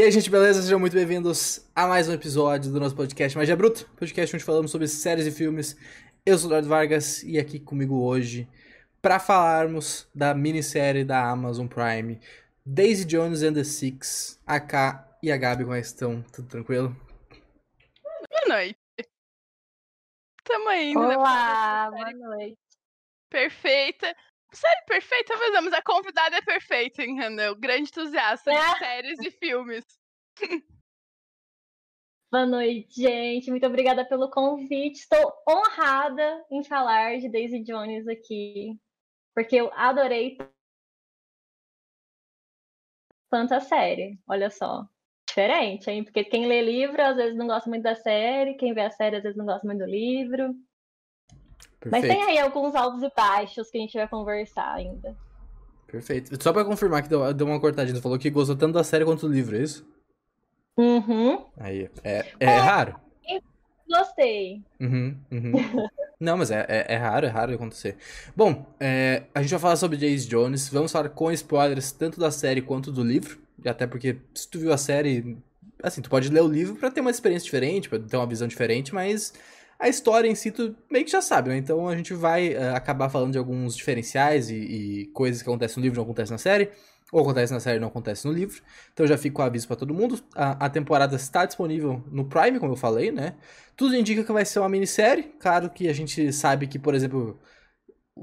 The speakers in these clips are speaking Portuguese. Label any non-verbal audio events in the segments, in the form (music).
E aí, gente, beleza? Sejam muito bem-vindos a mais um episódio do nosso podcast Magia Bruto, podcast onde falamos sobre séries e filmes. Eu sou o Eduardo Vargas e aqui comigo hoje para falarmos da minissérie da Amazon Prime Daisy Jones and the Six. A K e a Gabi, como é que estão? Tudo tranquilo? Boa noite. Tamo indo. Olá, boa noite. Perfeita. Série perfeita, mas mas a convidada é perfeita, entendeu? Grande entusiasta de É. séries e filmes. (laughs) Boa noite, gente. Muito obrigada pelo convite. Estou honrada em falar de Daisy Jones aqui, porque eu adorei tanto a série. Olha só. Diferente, hein? Porque quem lê livro às vezes não gosta muito da série, quem vê a série às vezes não gosta muito do livro. Mas tem aí alguns altos e baixos que a gente vai conversar ainda. Perfeito. Só pra confirmar que deu, deu uma cortadinha, você falou que gostou tanto da série quanto do livro, é isso? Uhum. Aí, é, é raro. Gostei. Uhum, uhum. (laughs) Não, mas é, é, é raro, é raro acontecer. Bom, é, a gente vai falar sobre Jace Jones. Vamos falar com spoilers tanto da série quanto do livro. Até porque se tu viu a série, assim, tu pode ler o livro pra ter uma experiência diferente, pra ter uma visão diferente, mas a história em si tu meio que já sabe, né? Então a gente vai eh, acabar falando de alguns diferenciais e, e coisas que acontecem no livro não acontecem na série. Ou acontece na série não acontece no livro. Então já fica o aviso pra todo mundo. A, a temporada está disponível no Prime, como eu falei, né? Tudo indica que vai ser uma minissérie. Claro que a gente sabe que, por exemplo,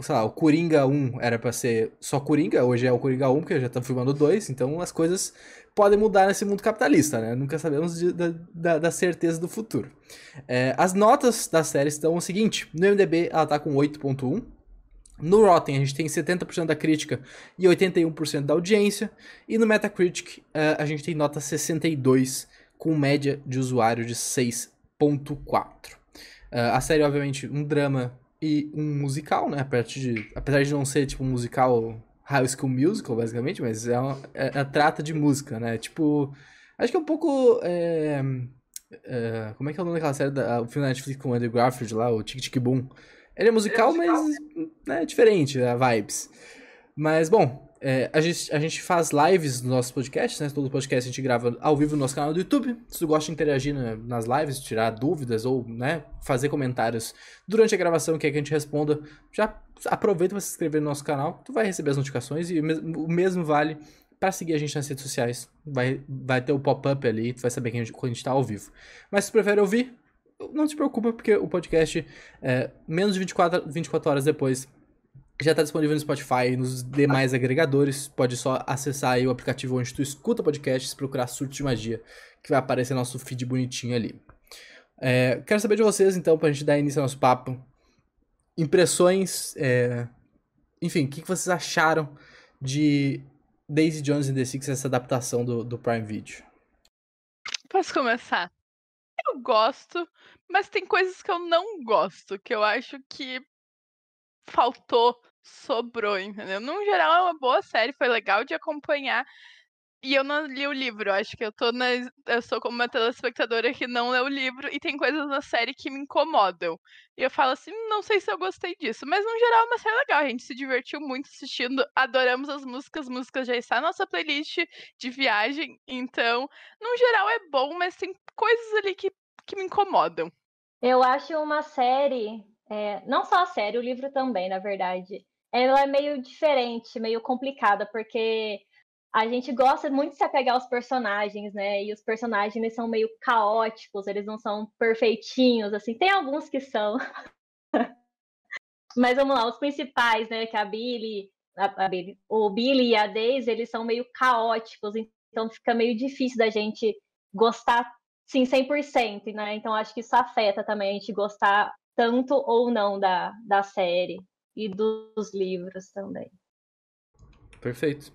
sei lá, o Coringa 1 era pra ser só Coringa, hoje é o Coringa 1, porque já estão filmando dois, então as coisas podem mudar nesse mundo capitalista, né? Nunca sabemos de- da, da, da certeza do futuro. É, as notas da série estão o seguinte: no MDB ela tá com 8.1. No Rotten a gente tem 70% da crítica e 81% da audiência. E no Metacritic eh, a gente tem nota 62, com média de usuário de 6.4. Eh, a série, obviamente, um drama e um musical, né? Apesar de, apesar de não ser tipo um musical High School Musical, basicamente, mas é, uma, é, é- trata de música, né? Tipo, acho que é um pouco. é, é, como é que é o nome daquela série, da, o filme da Netflix com o Andrew Garfield lá, o Tic Tic Boom? Ele é musical, mas né, é diferente a vibes. Mas, bom, é, a, gente, a gente faz lives nos nossos podcasts, né? Todo podcast a gente grava ao vivo no nosso canal do YouTube. Se tu gosta de interagir na- nas lives, tirar dúvidas ou, né, fazer comentários durante a gravação, quer que a gente responda, já aproveita para se inscrever no nosso canal. Tu vai receber as notificações e o mes- o mesmo vale para seguir a gente nas redes sociais. Vai, vai ter o pop-up ali, tu vai saber que a gente, quando a gente tá ao vivo. Mas se tu prefere ouvir, não se preocupa, porque o podcast, é, menos de 24, 24 horas depois, já está disponível no Spotify e nos demais agregadores. Pode só acessar aí o aplicativo onde tu escuta podcasts, procurar Surto de Magia, que vai aparecer nosso feed bonitinho ali. É, quero saber de vocês, então, pra gente dar início ao nosso papo. Impressões, é, enfim, o que, que vocês acharam de Daisy Jones and the Six, essa adaptação do, do Prime Video? Posso começar? Eu gosto, mas tem coisas que eu não gosto, que eu acho que faltou, sobrou, entendeu? No geral, é uma boa série, foi legal de acompanhar. E eu não li o livro, acho que eu tô na. Eu sou como uma telespectadora que não lê o livro e tem coisas na série que me incomodam. E eu falo assim, não sei se eu gostei disso. Mas no geral é uma série legal, a gente se divertiu muito assistindo, adoramos as músicas, as músicas já está na nossa playlist de viagem. Então, no geral é bom, mas tem coisas ali que, que me incomodam. Eu acho uma série, é, não só a série, o livro também, na verdade. Ela é meio diferente, meio complicada, porque a gente gosta muito de se apegar aos personagens, né? E os personagens eles são meio caóticos, eles não são perfeitinhos, assim. Tem alguns que são. (laughs) Mas vamos lá, os principais, né? Que a Billy, a, a Billy, o Billy e a Daisy, eles são meio caóticos, então fica meio difícil da gente gostar sim 100%, né? Então acho que isso afeta também a gente gostar tanto ou não da, da série e dos livros também. Perfeito.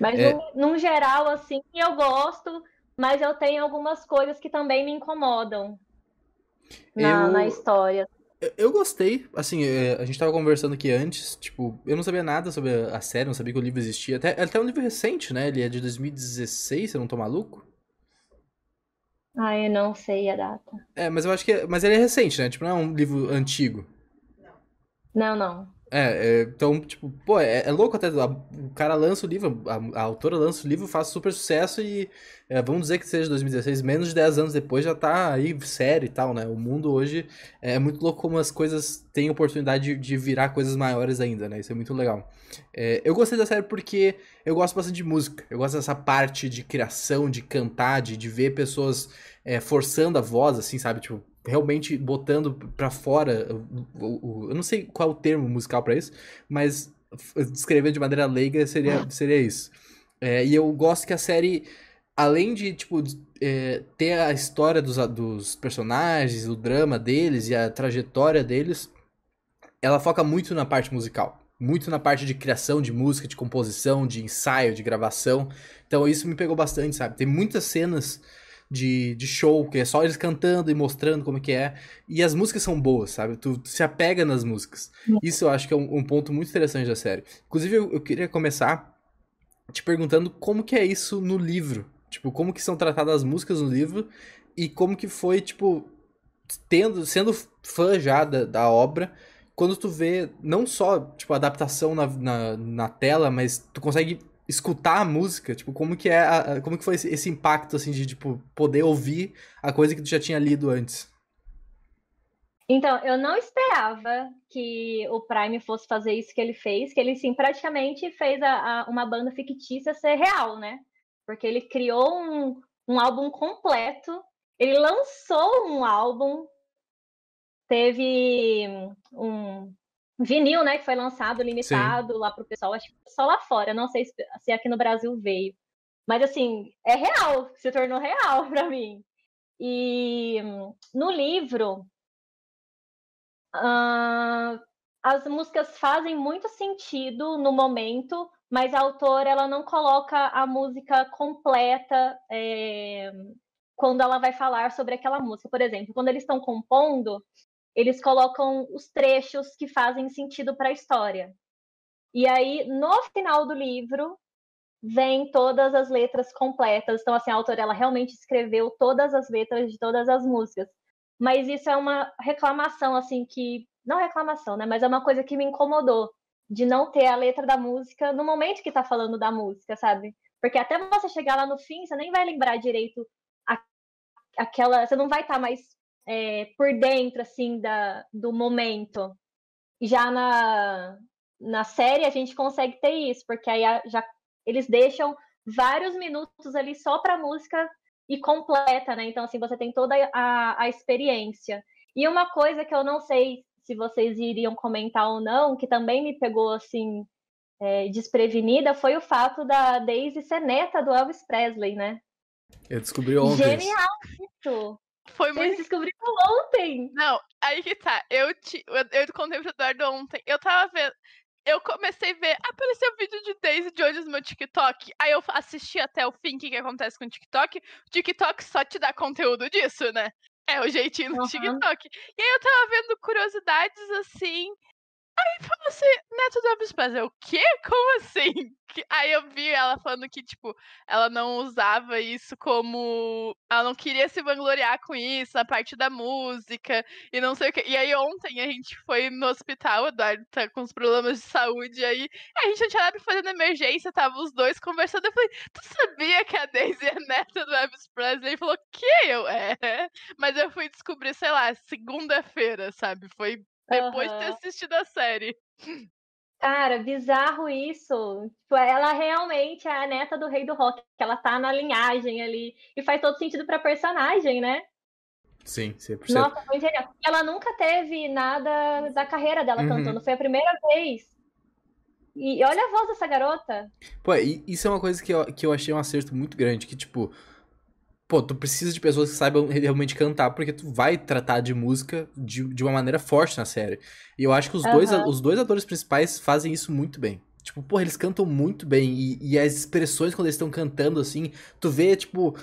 Mas É. no, geral, assim, eu gosto, mas eu tenho algumas coisas que também me incomodam na, Eu- na história. Eu- Eu gostei, assim, é, a gente tava conversando aqui antes, tipo, eu não sabia nada sobre a série, não sabia que o livro existia. Até, até um livro recente, né? Ele é de 2016, se eu não tô maluco. Ah, eu não sei a data. É, mas eu acho que. é- Mas ele é recente, né? Tipo, não é um livro antigo. Não, não. É, é, então, tipo, pô, é, é louco até. A, o cara lança o livro, a, a, autora lança o livro, faz super sucesso e é, vamos dizer que seja 2016, menos de 10 anos depois já tá aí sério e tal, né? O mundo hoje é muito louco como as coisas têm oportunidade de, de virar coisas maiores ainda, né? Isso é muito legal. É, eu gostei da série porque eu gosto bastante de música. Eu gosto dessa parte de criação, de cantar, de, de ver pessoas é, forçando a voz, assim, sabe? Tipo, realmente botando para fora o, o, eu não sei qual é o termo musical para isso, mas descrevendo de maneira leiga seria, seria isso. É, e eu gosto que a série, além de tipo é, ter a história dos, dos personagens, o drama deles e a trajetória deles, ela foca muito na parte musical. Muito na parte de criação de música, de composição, de ensaio, de gravação. Então isso me pegou bastante, sabe? Tem muitas cenas de, de show, que é só eles cantando e mostrando como que é. E as músicas são boas, sabe? Tu, tu se apega nas músicas. Isso eu acho que é um, um ponto muito interessante da série. Inclusive, eu, eu, queria começar te perguntando como que é isso no livro. Tipo, como que são tratadas as músicas no livro e como que foi, tipo, tendo, sendo fã já da, da obra, quando tu vê não só, tipo, a adaptação na, na, na tela, mas tu consegue escutar a música, tipo, como que é, a, como que foi esse, esse, impacto, assim, de, tipo, poder ouvir a coisa que tu já tinha lido antes? Então, eu não esperava que o Prime fosse fazer isso que ele fez, que ele, sim, praticamente fez a, a, uma banda fictícia ser real, né? Porque ele criou um, um álbum completo, ele lançou um álbum, teve um, vinil, né, que foi lançado limitado Sim. lá pro pessoal, acho que só lá fora, não sei se aqui no Brasil veio. Mas assim, é real, se tornou real (laughs) para mim. E no livro, uh, as músicas fazem muito sentido no momento, mas a autora ela não coloca a música completa é, quando ela vai falar sobre aquela música. Por exemplo, quando eles estão compondo, eles colocam os trechos que fazem sentido para a história. E aí, no final do livro, vem todas as letras completas. Então, assim, a autora ela realmente escreveu todas as letras de todas as músicas. Mas isso é uma reclamação, assim, que. Não reclamação, né? Mas é uma coisa que me incomodou. De não ter a letra da música no momento que tá falando da música, sabe? Porque até você chegar lá no fim, você nem vai lembrar direito a, aquela. Você não vai estar tá mais é, por dentro, assim, da, do momento. Já na, na série a gente consegue ter isso, porque aí já eles deixam vários minutos ali só para música e completa, né? Então, assim, você tem toda a, a experiência. E uma coisa que eu não sei se vocês iriam comentar ou não, que também me pegou, assim, é, desprevenida, foi o fato da Daisy ser neta do Elvis Presley, né? Eu descobri ontem. Genial isso! Foi muito. Eles descobriram ontem. Não, aí que tá. Eu, te, eu, eu contei pro Eduardo ontem. Eu tava vendo. Eu comecei a ver. Apareceu um vídeo de Daisy Jones no meu TikTok. Aí eu assisti até o fim o que, que acontece com o TikTok. O TikTok só te dá conteúdo disso, né? É o jeitinho do uhum. TikTok. E aí eu tava vendo curiosidades assim. Aí falou assim, neto do Elvis Presley. O quê? Como assim? Aí eu vi ela falando que, tipo, ela não usava isso como. Ela não queria se vangloriar com isso, a parte da música e não sei o quê. E aí ontem a gente foi no hospital, o Eduardo tá com os problemas de saúde aí. A gente não tinha nada pra fazer na emergência, tava os dois conversando. Eu falei, tu sabia que a Daisy é neta do Elvis Presley? Ele falou, que? Eu, é. Mas eu fui descobrir, sei lá, segunda-feira, sabe? Foi depois uhum. de ter assistido a série. (laughs) Cara, bizarro isso. Tipo, ela realmente é a neta do rei do rock, que ela tá na linhagem ali. E faz todo sentido pra personagem, né? Sim, 100%. Nossa, foi genial. Ela nunca teve nada da carreira dela uhum. cantando. Foi a primeira vez. E olha a voz dessa garota. Pô, isso é uma coisa que eu, que eu achei um acerto muito grande. Que, tipo, pô, tu precisa de pessoas que saibam realmente cantar, porque tu vai tratar de música de, de uma maneira forte na série. E eu acho que os, uhum. dois, os dois atores principais fazem isso muito bem. Tipo, pô, eles cantam muito bem. E, e as expressões quando eles estão cantando, assim, tu vê, tipo,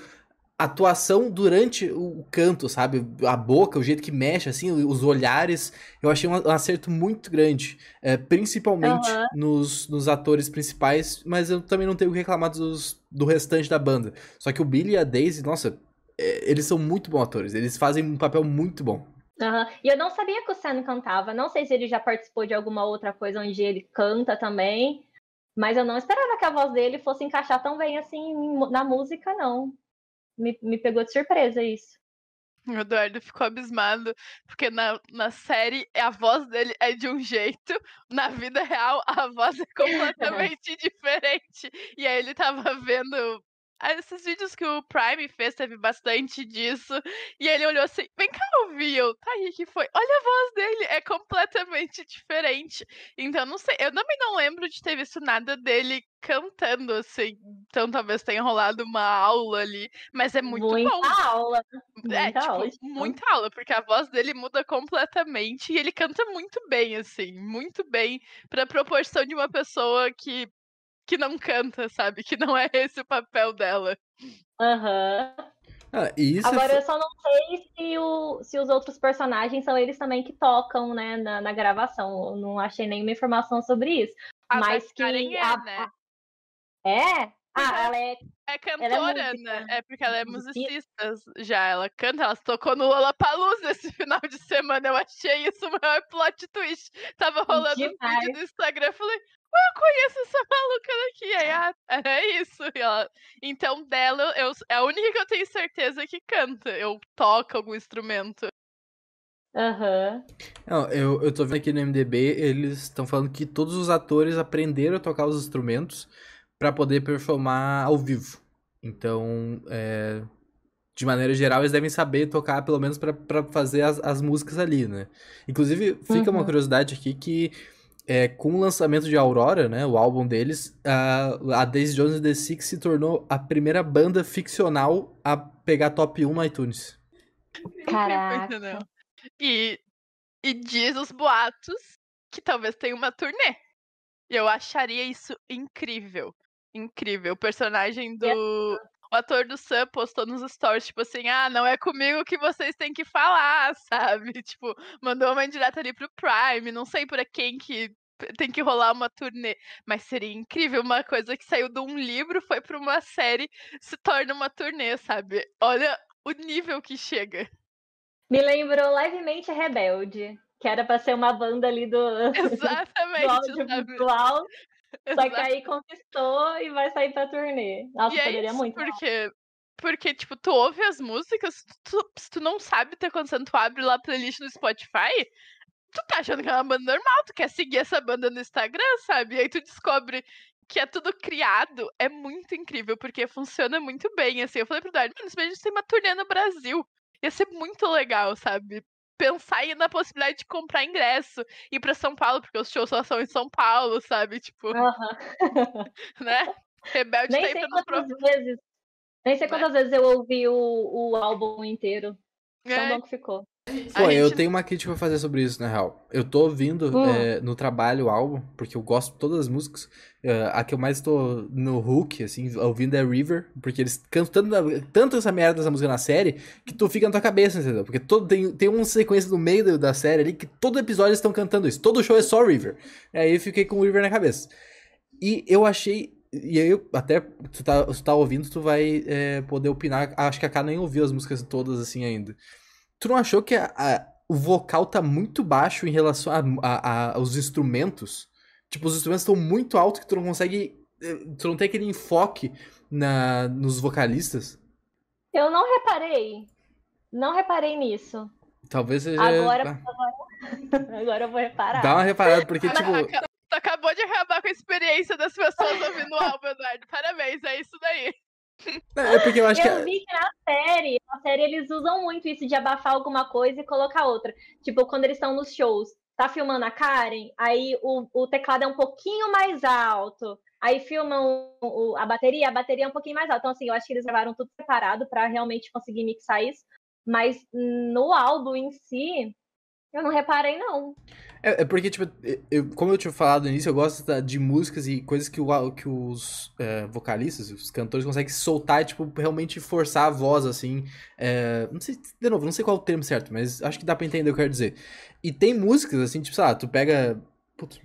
atuação durante o canto, sabe? A boca, o jeito que mexe, assim, os olhares. Eu achei um acerto muito grande. É, principalmente uhum. nos, nos atores principais, mas eu também não tenho que reclamar dos, do restante da banda. Só que o Billy e a Daisy, nossa, é, eles são muito bons atores. Eles fazem um papel muito bom. Uhum. E eu não sabia que o Sam cantava. Não sei se ele já participou de alguma outra coisa onde ele canta também. Mas eu não esperava que a voz dele fosse encaixar tão bem assim na música, não. Me, me pegou de surpresa isso. O Eduardo ficou abismado, porque na, na série a voz dele é de um jeito, na vida real a voz é (laughs) completamente (laughs) diferente. E aí ele tava vendo esses vídeos que o Prime fez teve bastante disso. E ele olhou assim: vem cá ouvir. Eu, tá aí que foi. Olha a voz dele, é completamente diferente. Então, não sei. Eu também não lembro de ter visto nada dele cantando, assim. Então, talvez tenha rolado uma aula ali. Mas é muito muita bom. Aula. Muita é, tipo, aula. Muita aula, porque a voz dele muda completamente. E ele canta muito bem, assim. Muito bem. Pra proporção de uma pessoa que que não canta, sabe? Que não é esse o papel dela. Aham. Uhum. Ah, isso Agora eu só não sei se, o, se os outros personagens são eles também que tocam, né, na, na gravação. Eu não achei nenhuma informação sobre isso. A mas que. É, a, né? É? Ah, ela é. É cantora, é né? É porque ela é musicista já. Ela canta, ela tocou no Lollapalooza esse (laughs) final de semana. Eu achei isso o maior plot twist. Tava rolando um vídeo no Instagram. Eu falei, eu conheço essa maluca daqui. Aí, ah, é isso. Ela... Então, dela, eu, é a única que eu tenho certeza que canta. Eu toco algum instrumento. Aham. Uhum. eu, eu tô vendo aqui no MDB, eles estão falando que todos os atores aprenderam a tocar os instrumentos para poder performar ao vivo. Então, é, de maneira geral, eles devem saber tocar, pelo menos para fazer as, as músicas ali, né? Inclusive, fica uhum. uma curiosidade aqui que é, com o lançamento de Aurora, né, o álbum deles, a, a Daisy Jones and the Six se tornou a primeira banda ficcional a pegar top 1 no iTunes. Caraca. E, e diz os boatos que talvez tenha uma turnê. E eu acharia isso incrível. Incrível. O personagem do. O ator do Sam postou nos stories, tipo assim, ah, não é comigo que vocês têm que falar, (laughs) sabe? Tipo, mandou uma indireta ali pro Prime, não sei pra quem que tem que rolar uma turnê. Mas seria incrível, uma coisa que saiu de um livro, foi pra uma série, se torna uma turnê, sabe? Olha o nível que chega. Me lembrou levemente Rebelde, que era pra ser uma banda ali do, (laughs) Exatamente, (laughs) do audiovisual. (laughs) Só que aí conquistou e vai sair pra turnê. Nossa, e é poderia é isso, muito. Porque, porque, tipo, tu ouve as músicas, tu, se tu não sabe o que tá acontecendo, tu abre lá a playlist no Spotify, tu tá achando que é uma banda normal, tu quer seguir essa banda no Instagram, sabe? E aí tu descobre que é tudo criado, é muito incrível, porque funciona muito bem, assim. Eu falei pro Eduardo, mano, se a gente tem uma turnê no Brasil, ia ser muito legal, sabe? Pensar na possibilidade de comprar ingresso, ir para São Paulo, porque os shows só são em São Paulo, sabe? Tipo. (laughs) né? Rebelde Nem tá sei quantas vezes. Nem sei né? quantas né? vezes eu ouvi o, o álbum inteiro. Tão é. bom que ficou. Pô, gente... eu tenho uma crítica pra fazer sobre isso, na real. Eu tô ouvindo hum. é, no trabalho o álbum, porque eu gosto de todas as músicas. Uh, a que eu mais tô no hook, assim, ouvindo é River, porque eles cantam tanto, tanto essa merda dessa música na série, que tu fica na tua cabeça, entendeu? Porque todo, tem, tem uma sequência no meio da série ali que todo episódio eles estão cantando isso. Todo show é só River. Aí eu fiquei com o River na cabeça. E eu achei e aí, até tu tá, tu tá ouvindo, tu vai é, poder opinar. Acho que a K nem ouviu as músicas todas assim ainda. Tu não achou que a, a, o vocal tá muito baixo em relação a, aos instrumentos? Tipo, os instrumentos estão muito altos que tu não consegue. Eh, tu não tem aquele enfoque na, nos vocalistas? Eu não reparei. Não reparei nisso. Talvez seja. Agora, agora, (laughs) agora eu vou reparar. Dá uma reparada, porque, (laughs) tipo. Tu acabou de acabar com a experiência das pessoas ouvindo o álbum, Eduardo. Parabéns, é isso daí. É porque eu acho eu que. Eu vi que na série, na série eles usam muito isso de abafar alguma coisa e colocar outra. Tipo, quando eles estão nos shows, tá filmando a Karen, aí o, o teclado é um pouquinho mais alto. Aí filmam o, a bateria, a bateria é um pouquinho mais alta. Então, assim, eu acho que eles gravaram tudo separado para realmente conseguir mixar isso. Mas no álbum em si, eu não reparei, não. É, é porque, tipo, eu, como eu tinha falado no início, eu gosto de músicas e coisas que, o, que os é, vocalistas, os cantores conseguem soltar e, tipo, realmente forçar a voz, assim. É, não sei, de novo, não sei qual o termo certo, mas acho que dá pra entender o que eu quero dizer. E tem músicas, assim, tipo, sei lá, tu pega. Putz,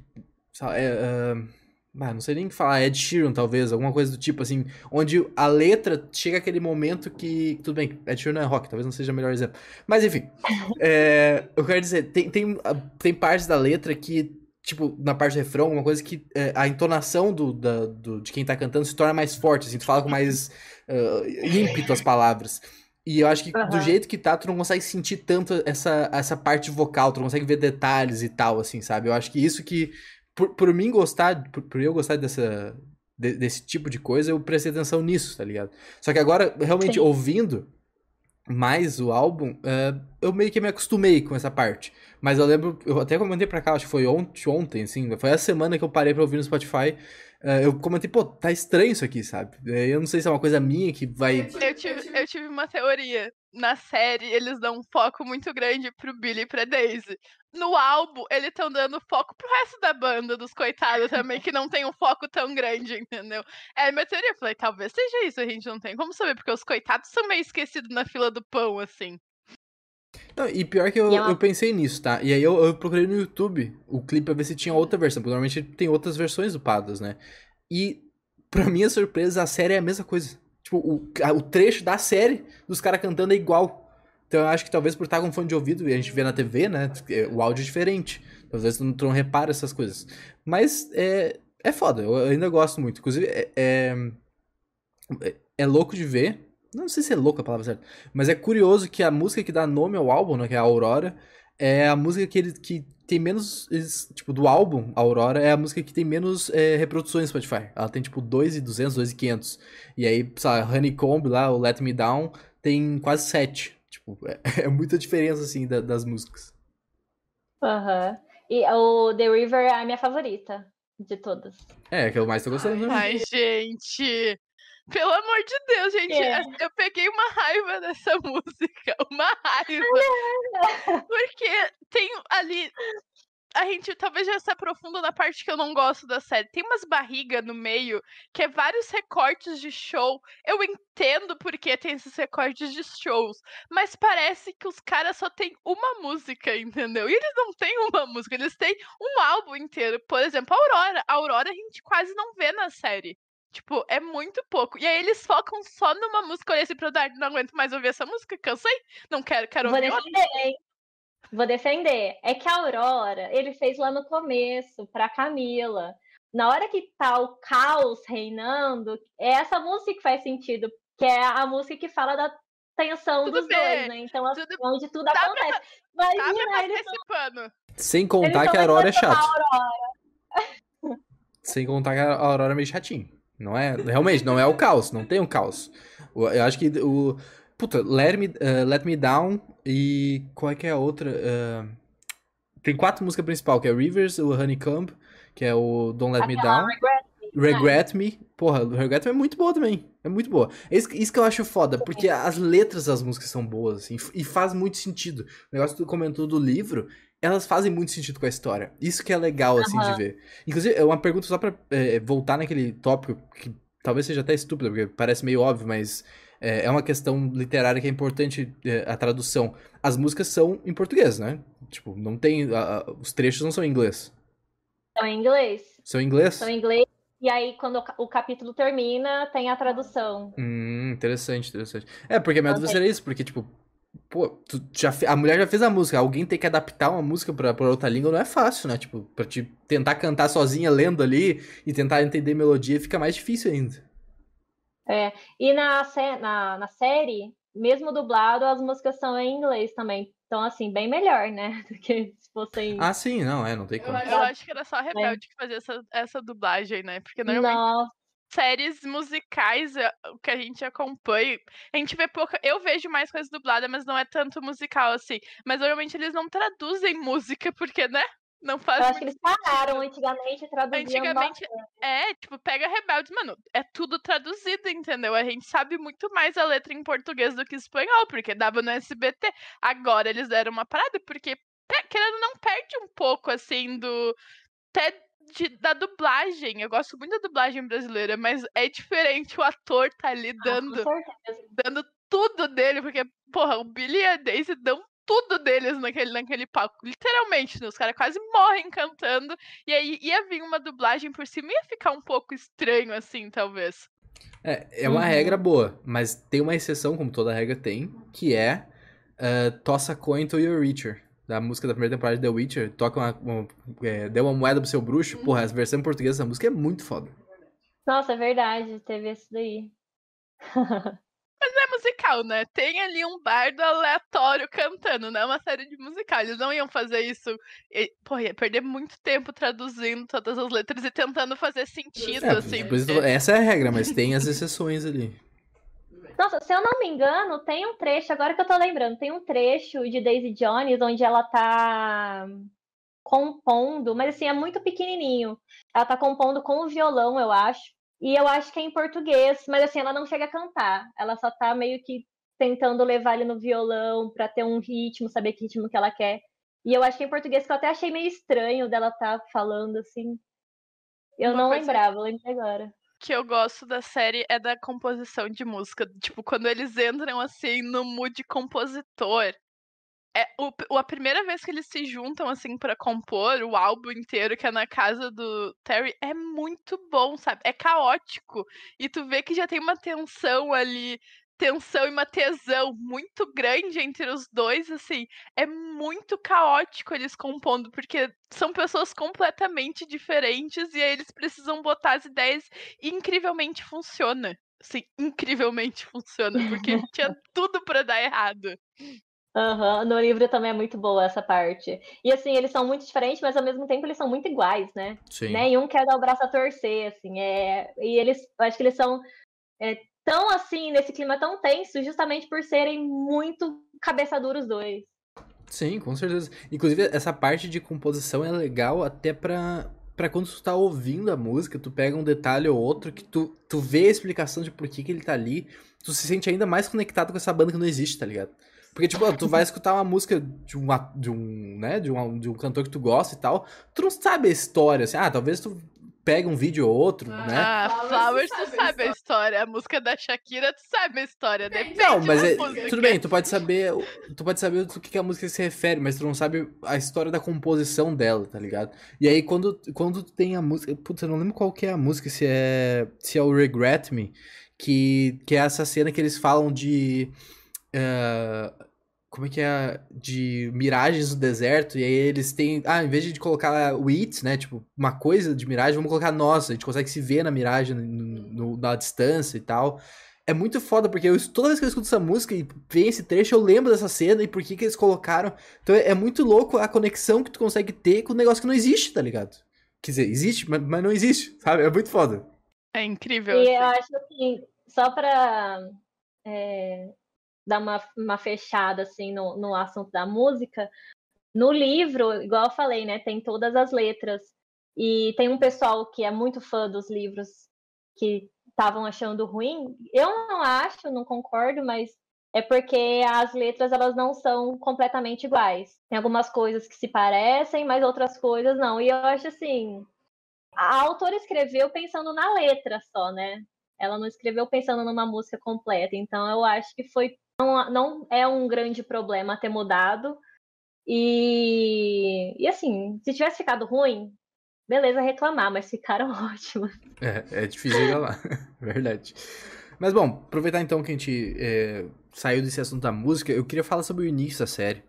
é, uh, Ah, não sei nem o que falar, Ed Sheeran, talvez, alguma coisa do tipo, assim, onde a letra chega aquele momento que. Tudo bem, Ed Sheeran não é rock, talvez não seja o melhor exemplo. Mas enfim, (laughs) é, eu quero dizer, tem, tem, tem partes da letra que, tipo, na parte do refrão, uma coisa que é, a entonação do, da, do, de quem tá cantando se torna mais forte, assim, tu fala com mais uh, ímpeto as palavras. E eu acho que uhum. do jeito que tá, tu não consegue sentir tanto essa, essa parte vocal, tu não consegue ver detalhes e tal, assim, sabe? Eu acho que isso que por, por mim gostar, por, por eu gostar dessa, de, desse tipo de coisa, eu prestei atenção nisso, tá ligado? Só que agora, realmente, Sim. ouvindo mais o álbum, uh, eu meio que me acostumei com essa parte. Mas eu lembro, eu até comentei pra cá, acho que foi ontem, ontem assim, foi a semana que eu parei pra ouvir no Spotify. Uh, eu comentei, pô, tá estranho isso aqui, sabe? Eu não sei se é uma coisa minha que vai. Eu tive, eu tive uma teoria. Na série, eles dão um foco muito grande pro Billy e pra Daisy. No álbum, eles estão dando foco pro resto da banda, dos coitados também, que não tem um foco tão grande, entendeu? É a minha teoria. Eu falei, talvez seja isso, a gente não tem como saber, porque os coitados são meio esquecidos na fila do pão, assim. Não, e pior que eu, eu pensei nisso, tá? E aí eu, eu, procurei no YouTube o clipe pra ver se tinha outra versão, porque normalmente tem outras versões do Padas, né? E, pra minha surpresa, a série é a mesma coisa. Tipo, o, o trecho da série dos caras cantando é igual. Então eu acho que talvez por estar com fone de ouvido e a gente vê na TV, né? É, o áudio é diferente. Talvez tu não, tu repara essas coisas. Mas é, é foda, eu ainda gosto muito. Inclusive, é, é, é louco de ver não sei se é louca a palavra certa. Mas é curioso que a música que dá nome ao álbum, né, que é a Aurora, é a música que ele que tem menos. Tipo, do álbum, a Aurora, é a música que tem menos é, reproduções no Spotify. Ela tem tipo 2,200, 2,500. E aí, sabe, Honeycomb lá, o Let Me Down, tem quase 7. Tipo, é, (laughs) é muita diferença, assim, da, das músicas. Aham. Uhum. E o The River é a minha favorita de todas. É, que eu mais tô gostando. Ai, ai gente. Pelo amor de Deus, gente. É. Eu peguei uma raiva dessa (laughs) música. Uma raiva. Porque tem ali. A gente talvez já se aprofunda na parte que eu não gosto da série. Tem umas barrigas no meio que é vários recortes de show. Eu entendo porque tem esses recortes de shows. Mas parece que os caras só têm uma música, entendeu? E eles não têm uma música, eles têm um álbum inteiro. Por exemplo, a Aurora. A Aurora a gente quase não vê na série. Tipo, é muito pouco. E aí eles focam só numa música. Olhei assim pro Dardo, não aguento mais ouvir essa música, cansei. Não quero, quero Vou ouvir. Vou defender, hein? Vou defender. É que a Aurora, ele fez lá no começo, pra Camila. Na hora que tá o caos reinando, é essa música que faz sentido. Que é a música que fala da tensão tudo dos bem. dois, né? Então, assim, tudo... onde tudo tá acontece. Pra... Imagina, tá eles são... Sem contar que a Aurora é chata. Sem contar que a Aurora é meio chatinho. Não é, realmente, não é o caos, não tem um caos. Eu acho que o. Puta, Let Me, uh, Let Me Down e. Qual é que é a outra? Uh, tem quatro músicas principais, que é Rivers, o Honeycomb, que é o Don't Let Me Down. Regret Me. Regret Me. Porra, o Regret Me é muito boa também. É muito boa. Isso, isso que eu acho foda, porque as letras das músicas são boas, assim, e faz muito sentido. O negócio que tu comentou do livro, elas fazem muito sentido com a história. Isso que é legal, assim, uhum. de ver. Inclusive, é uma pergunta só pra é, voltar naquele tópico, que talvez seja até estúpido, porque parece meio óbvio, mas é, é uma questão literária que é importante é, a tradução. As músicas são em português, né? Tipo, não tem. A, a, os trechos não são em inglês. São em inglês. São em inglês? São em inglês. E aí, quando o capítulo termina, tem a tradução. Hum, interessante, interessante. É, porque a minha dúvida seria isso, porque, tipo, Pô, já, a mulher já fez a música. Alguém tem que adaptar uma música pra, pra outra língua não é fácil, né? Tipo, pra te tentar cantar sozinha lendo ali e tentar entender melodia fica mais difícil ainda. É, e na, na, na série, mesmo dublado, as músicas são em inglês também. Então, assim, bem melhor, né? (laughs) Do que se fossem. Ah, sim, não, é, não tem como. Eu, eu acho que era só a Rebelde é. que fazia essa, essa dublagem, né? Porque normalmente. Nossa séries musicais eh, que a gente acompanha. A gente vê pouca. Eu vejo mais coisas dubladas, mas não é tanto musical assim. Mas normalmente eles não traduzem música, (laughs) porque, né? Não faz. Eu acho que eles pararam antigamente traduziam. Antigamente, é, tipo, pega Rebeldes, mano, é tudo traduzido, entendeu? A gente sabe muito mais a letra em português do que espanhol, porque dava no SBT. Agora eles deram uma parada, porque, querendo não, perde um pouco, assim, do. Até de, da dublagem. Eu gosto muito da dublagem brasileira, mas é diferente o ator tá ali ah, dando, ah, dando tudo dele, porque, porra, o Billy e a Daisy dão tudo deles naquele, naquele palco. Literalmente, né? Os caras quase morrem cantando. E aí ia vir uma dublagem por cima e ia ficar um pouco estranho, assim, talvez. É, é uma uhum. regra boa, mas tem uma exceção, como toda regra tem, que é uh, Tossa Coin to Your Reacher. Da música da primeira temporada de The Witcher, toca uma, uma é, deu uma moeda pro seu bruxo. Uhum. Porra, a versão em português dessa música é muito foda. Nossa, é verdade, teve isso daí. (laughs) Mas é musical, né? Tem ali um bardo aleatório cantando, não é uma série de musical. Eles não iam fazer isso. E, pô, ia perder muito tempo traduzindo todas as letras e tentando fazer sentido, é, assim. Porque... Essa é a regra, mas tem as exceções ali. Nossa, se eu não me engano, tem um trecho, agora que eu tô lembrando, tem um trecho de Daisy Jones onde ela tá compondo, mas assim, é muito pequenininho. Ela tá compondo com o violão, eu acho. E eu acho que é em português, mas assim, ela não chega a cantar. Ela só tá meio que tentando levar ele no violão para ter um ritmo, saber que ritmo que ela quer. E eu acho que é em português que eu até achei meio estranho dela tá falando assim. Eu Uma não lembrava, eu lembrei agora. Que eu gosto da série é da composição de música. Tipo, quando eles entram assim no mood compositor, é, o, a primeira vez que eles se juntam, assim, para compor o álbum inteiro, que é na casa do Terry, é muito bom, sabe? É caótico. E tu vê que já tem uma tensão ali, tensão e uma tesão muito grande entre os dois, assim. É muito caótico eles compondo, porque são pessoas completamente diferentes e aí eles precisam botar as ideias e incrivelmente funciona. Assim, (laughs) incrivelmente funciona, porque tinha (laughs) tudo para dar errado. Uhum. No livro também é muito boa essa parte. E assim, eles são muito diferentes, mas ao mesmo tempo eles são muito iguais, né? Sim. Nenhum quer dar o braço a torcer, assim. É... E eles, acho que eles são é, tão assim, nesse clima tão tenso, justamente por serem muito cabeça duros dois. Sim, com certeza. Inclusive, essa parte de composição é legal até pra, pra quando tu tá ouvindo a música, tu pega um detalhe ou outro que tu, tu vê a explicação de por que, que ele tá ali, tu se sente ainda mais conectado com essa banda que não existe, tá ligado? Porque, tipo, tu vai escutar uma música de um, de um, né, de um, de um cantor que tu gosta e tal, tu não sabe a história, assim, ah, talvez tu pega um vídeo ou outro, ah, né? Ah, Flowers, tu sabe, a história. A música da Shakira, tu sabe a história. Depende não, mas é, tudo bem, tu pode saber, tu pode saber do que, que a música se refere, mas tu não sabe a história da composição dela, tá ligado? E aí quando, quando tu tem a música, putz, eu não lembro qual que é a música, se é, se é o Regret Me, que, que é essa cena que eles falam de uh, como é que é? De miragens no deserto, e aí eles têm. Ah, em vez de colocar o it, né? Tipo, uma coisa de miragem, vamos colocar nossa. A gente consegue se ver na miragem, no, no, na distância e tal. É muito foda, porque eu, toda vez que eu escuto essa música e vem esse trecho, eu lembro dessa cena e por que, que eles colocaram. Então é, é muito louco a conexão que tu consegue ter com um negócio que não existe, tá ligado? Quer dizer, existe, mas, mas não existe, sabe? É muito foda. É incrível. E eu assim. acho que, só pra é, dar uma, uma fechada assim no, no assunto da música. No livro, igual eu falei, né, tem todas as letras. E tem um pessoal que é muito fã dos livros que estavam achando ruim. Eu não acho, não concordo, mas é porque as letras elas não são completamente iguais. Tem algumas coisas que se parecem, mas outras coisas não. E eu acho assim, a autora escreveu pensando na letra só, né? Ela não escreveu pensando numa música completa. Então eu acho que foi não, não é um grande problema ter mudado. E, e assim, se tivesse ficado ruim, beleza reclamar, mas ficaram (laughs) ótimos. É, é difícil reclamar, (laughs) verdade. Mas bom, aproveitar então que a gente é, saiu desse assunto da música, eu queria falar sobre o início da série.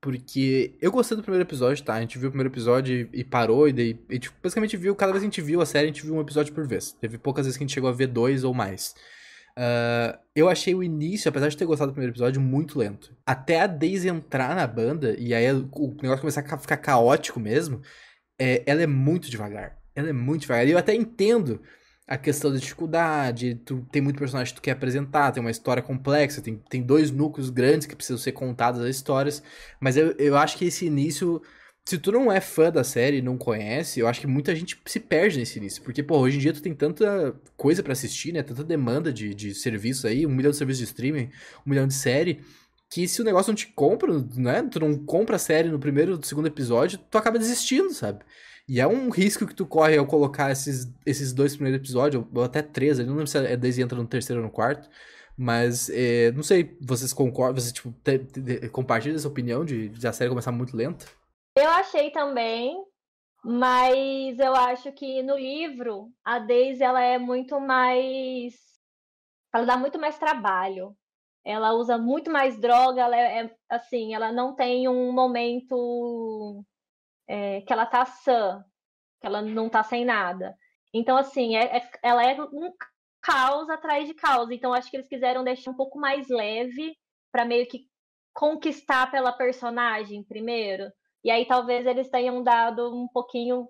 Porque eu gostei do primeiro episódio, tá? A gente viu o primeiro episódio e, e parou, e daí. A gente basicamente viu, cada vez que a gente viu a série, a gente viu um episódio por vez. Teve poucas vezes que a gente chegou a ver dois ou mais. Uh, eu achei o início, apesar de ter gostado do primeiro episódio, muito lento. Até a Daisy entrar na banda e aí o negócio começar a ficar caótico mesmo, é, ela é muito devagar. Ela é muito devagar. E eu até entendo a questão da dificuldade, tu tem muito personagem que tu quer apresentar, tem uma história complexa, tem, tem dois núcleos grandes que precisam ser contados as histórias, mas eu, eu acho que esse início se tu não é fã da série e não conhece, eu acho que muita gente se perde nesse início. Porque, pô, hoje em dia tu tem tanta coisa para assistir, né? Tanta demanda de, de serviço aí, um milhão de serviços de streaming, um milhão de série, que se o negócio não te compra, né? Tu não compra a série no primeiro ou segundo episódio, tu acaba desistindo, sabe? E é um risco que tu corre ao colocar esses, esses dois primeiros episódios, ou até três, eu não lembro se a Daisy entra no terceiro ou no quarto, Mas, é, não sei, vocês concordam, vocês, tipo, te, te, compartilham essa opinião de, de a série começar muito lenta? Eu achei também, mas eu acho que no livro a Daisy ela é muito mais. Ela dá muito mais trabalho. Ela usa muito mais droga, ela é, é assim, ela não tem um momento é, que ela tá sã, que ela não tá sem nada. Então, assim, é, é, ela é um caos atrás de caos. Então, acho que eles quiseram deixar um pouco mais leve para meio que conquistar pela personagem primeiro. E aí talvez eles tenham dado um pouquinho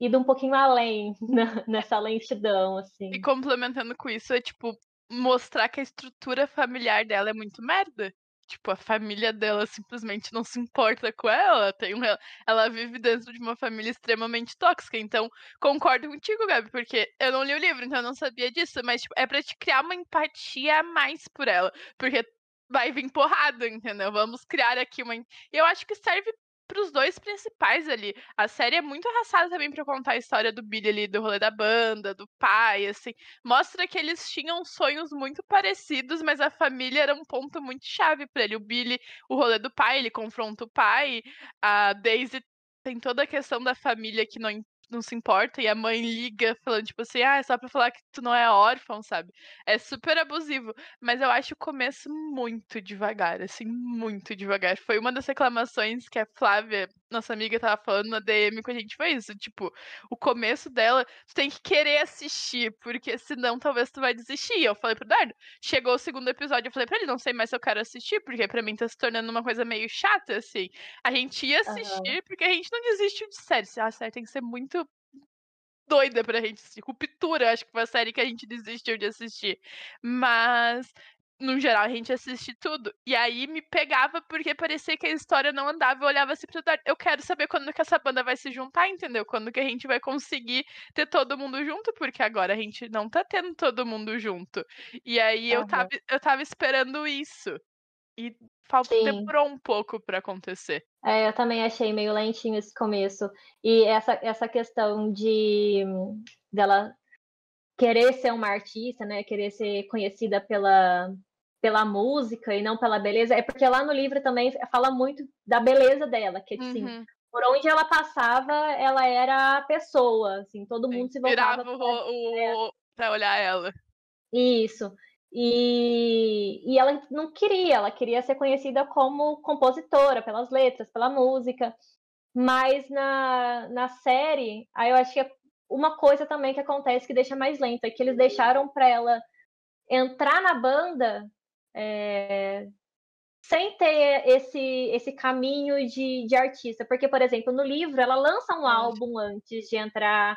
ido um pouquinho além (laughs) nessa lentidão, assim. E complementando com isso, é tipo mostrar que a estrutura familiar dela é muito merda. Tipo, a família dela simplesmente não se importa com ela. Tem um, ela vive dentro de uma família extremamente tóxica. Então, concordo contigo, Gabi, porque eu não li o livro, então eu não sabia disso. Mas tipo, é pra te criar uma empatia a mais por ela. Porque vai vir porrada, entendeu? Vamos criar aqui uma. Eu acho que serve pros dois principais ali. A série é muito arrasada também para contar a história do Billy ali, do rolê da banda, do pai, assim. Mostra que eles tinham sonhos muito parecidos, mas a família era um ponto muito chave para ele. O Billy, o rolê do pai, ele confronta o pai. A Daisy tem toda a questão da família que não não se importa e a mãe liga falando, tipo assim, ah, é só pra falar que tu não é órfão, sabe? É super abusivo. Mas eu acho o começo muito devagar, assim, muito devagar. Foi uma das reclamações que a Flávia, nossa amiga, tava falando na DM com a gente, foi isso. Tipo, o começo dela, tu tem que querer assistir, porque senão talvez tu vai desistir. Eu falei pro Dardo, chegou o segundo episódio, eu falei pra ele, não sei mais se eu quero assistir, porque pra mim tá se tornando uma coisa meio chata, assim. A gente ia assistir, uhum. porque a gente não desiste de série. A série tem que ser muito doida pra gente assistir. Ruptura, acho que foi a série que a gente desistiu de assistir. Mas, no geral, a gente assiste tudo. E aí me pegava porque parecia que a história não andava. Eu olhava assim pra eu quero saber quando que essa banda vai se juntar, entendeu? Quando que a gente vai conseguir ter todo mundo junto, porque agora a gente não tá tendo todo mundo junto. E aí uhum. eu, tava, eu tava esperando isso. E falta demorou um pouco para acontecer. É, eu também achei meio lentinho esse começo. E essa, essa questão de dela querer ser uma artista, né? Querer ser conhecida pela, pela música e não pela beleza, é porque lá no livro também fala muito da beleza dela, que assim, uhum. por onde ela passava, ela era a pessoa, assim, todo mundo se voltava o, o, pra olhar ela. Isso. E, e ela não queria, ela queria ser conhecida como compositora, pelas letras, pela música. Mas na, na série, aí eu acho que é uma coisa também que acontece que deixa mais lenta, é que eles deixaram para ela entrar na banda é, sem ter esse, esse caminho de, de artista. Porque, por exemplo, no livro, ela lança um álbum antes de entrar.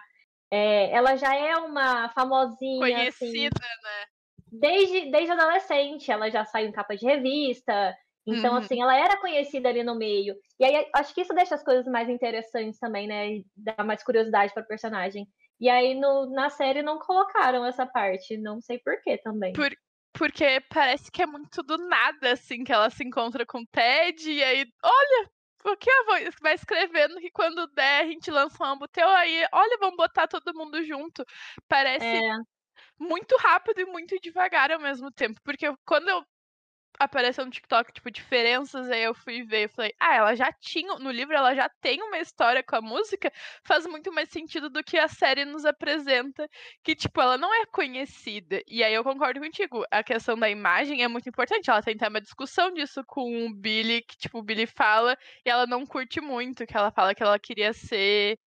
É, ela já é uma famosinha. Assim, Conhecida, assim, né? Desde, desde adolescente, ela já saiu em capa de revista. Então, uhum. assim, ela era conhecida ali no meio. E aí, acho que isso deixa as coisas mais interessantes também, né? E dá mais curiosidade para personagem. E aí, no, na série, não colocaram essa parte. Não sei por que também. Por, porque parece que é muito do nada, assim, que ela se encontra com o Ted. E aí, olha, o que eu vou vai escrevendo que quando der a gente lança um álbum teu aí, olha, vamos botar todo mundo junto. Parece é muito rápido e muito devagar ao mesmo tempo. Porque quando eu apareceu no TikTok, tipo, diferenças, aí eu fui ver e falei, ah, ela já tinha, no livro ela já tem uma história com a música, faz muito mais sentido do que a série nos apresenta, que, tipo, ela não é conhecida. E aí eu concordo contigo, a questão da imagem é muito importante, ela tem até uma discussão disso com o Billy, que, tipo, o Billy fala, e ela não curte muito, que ela fala que ela queria ser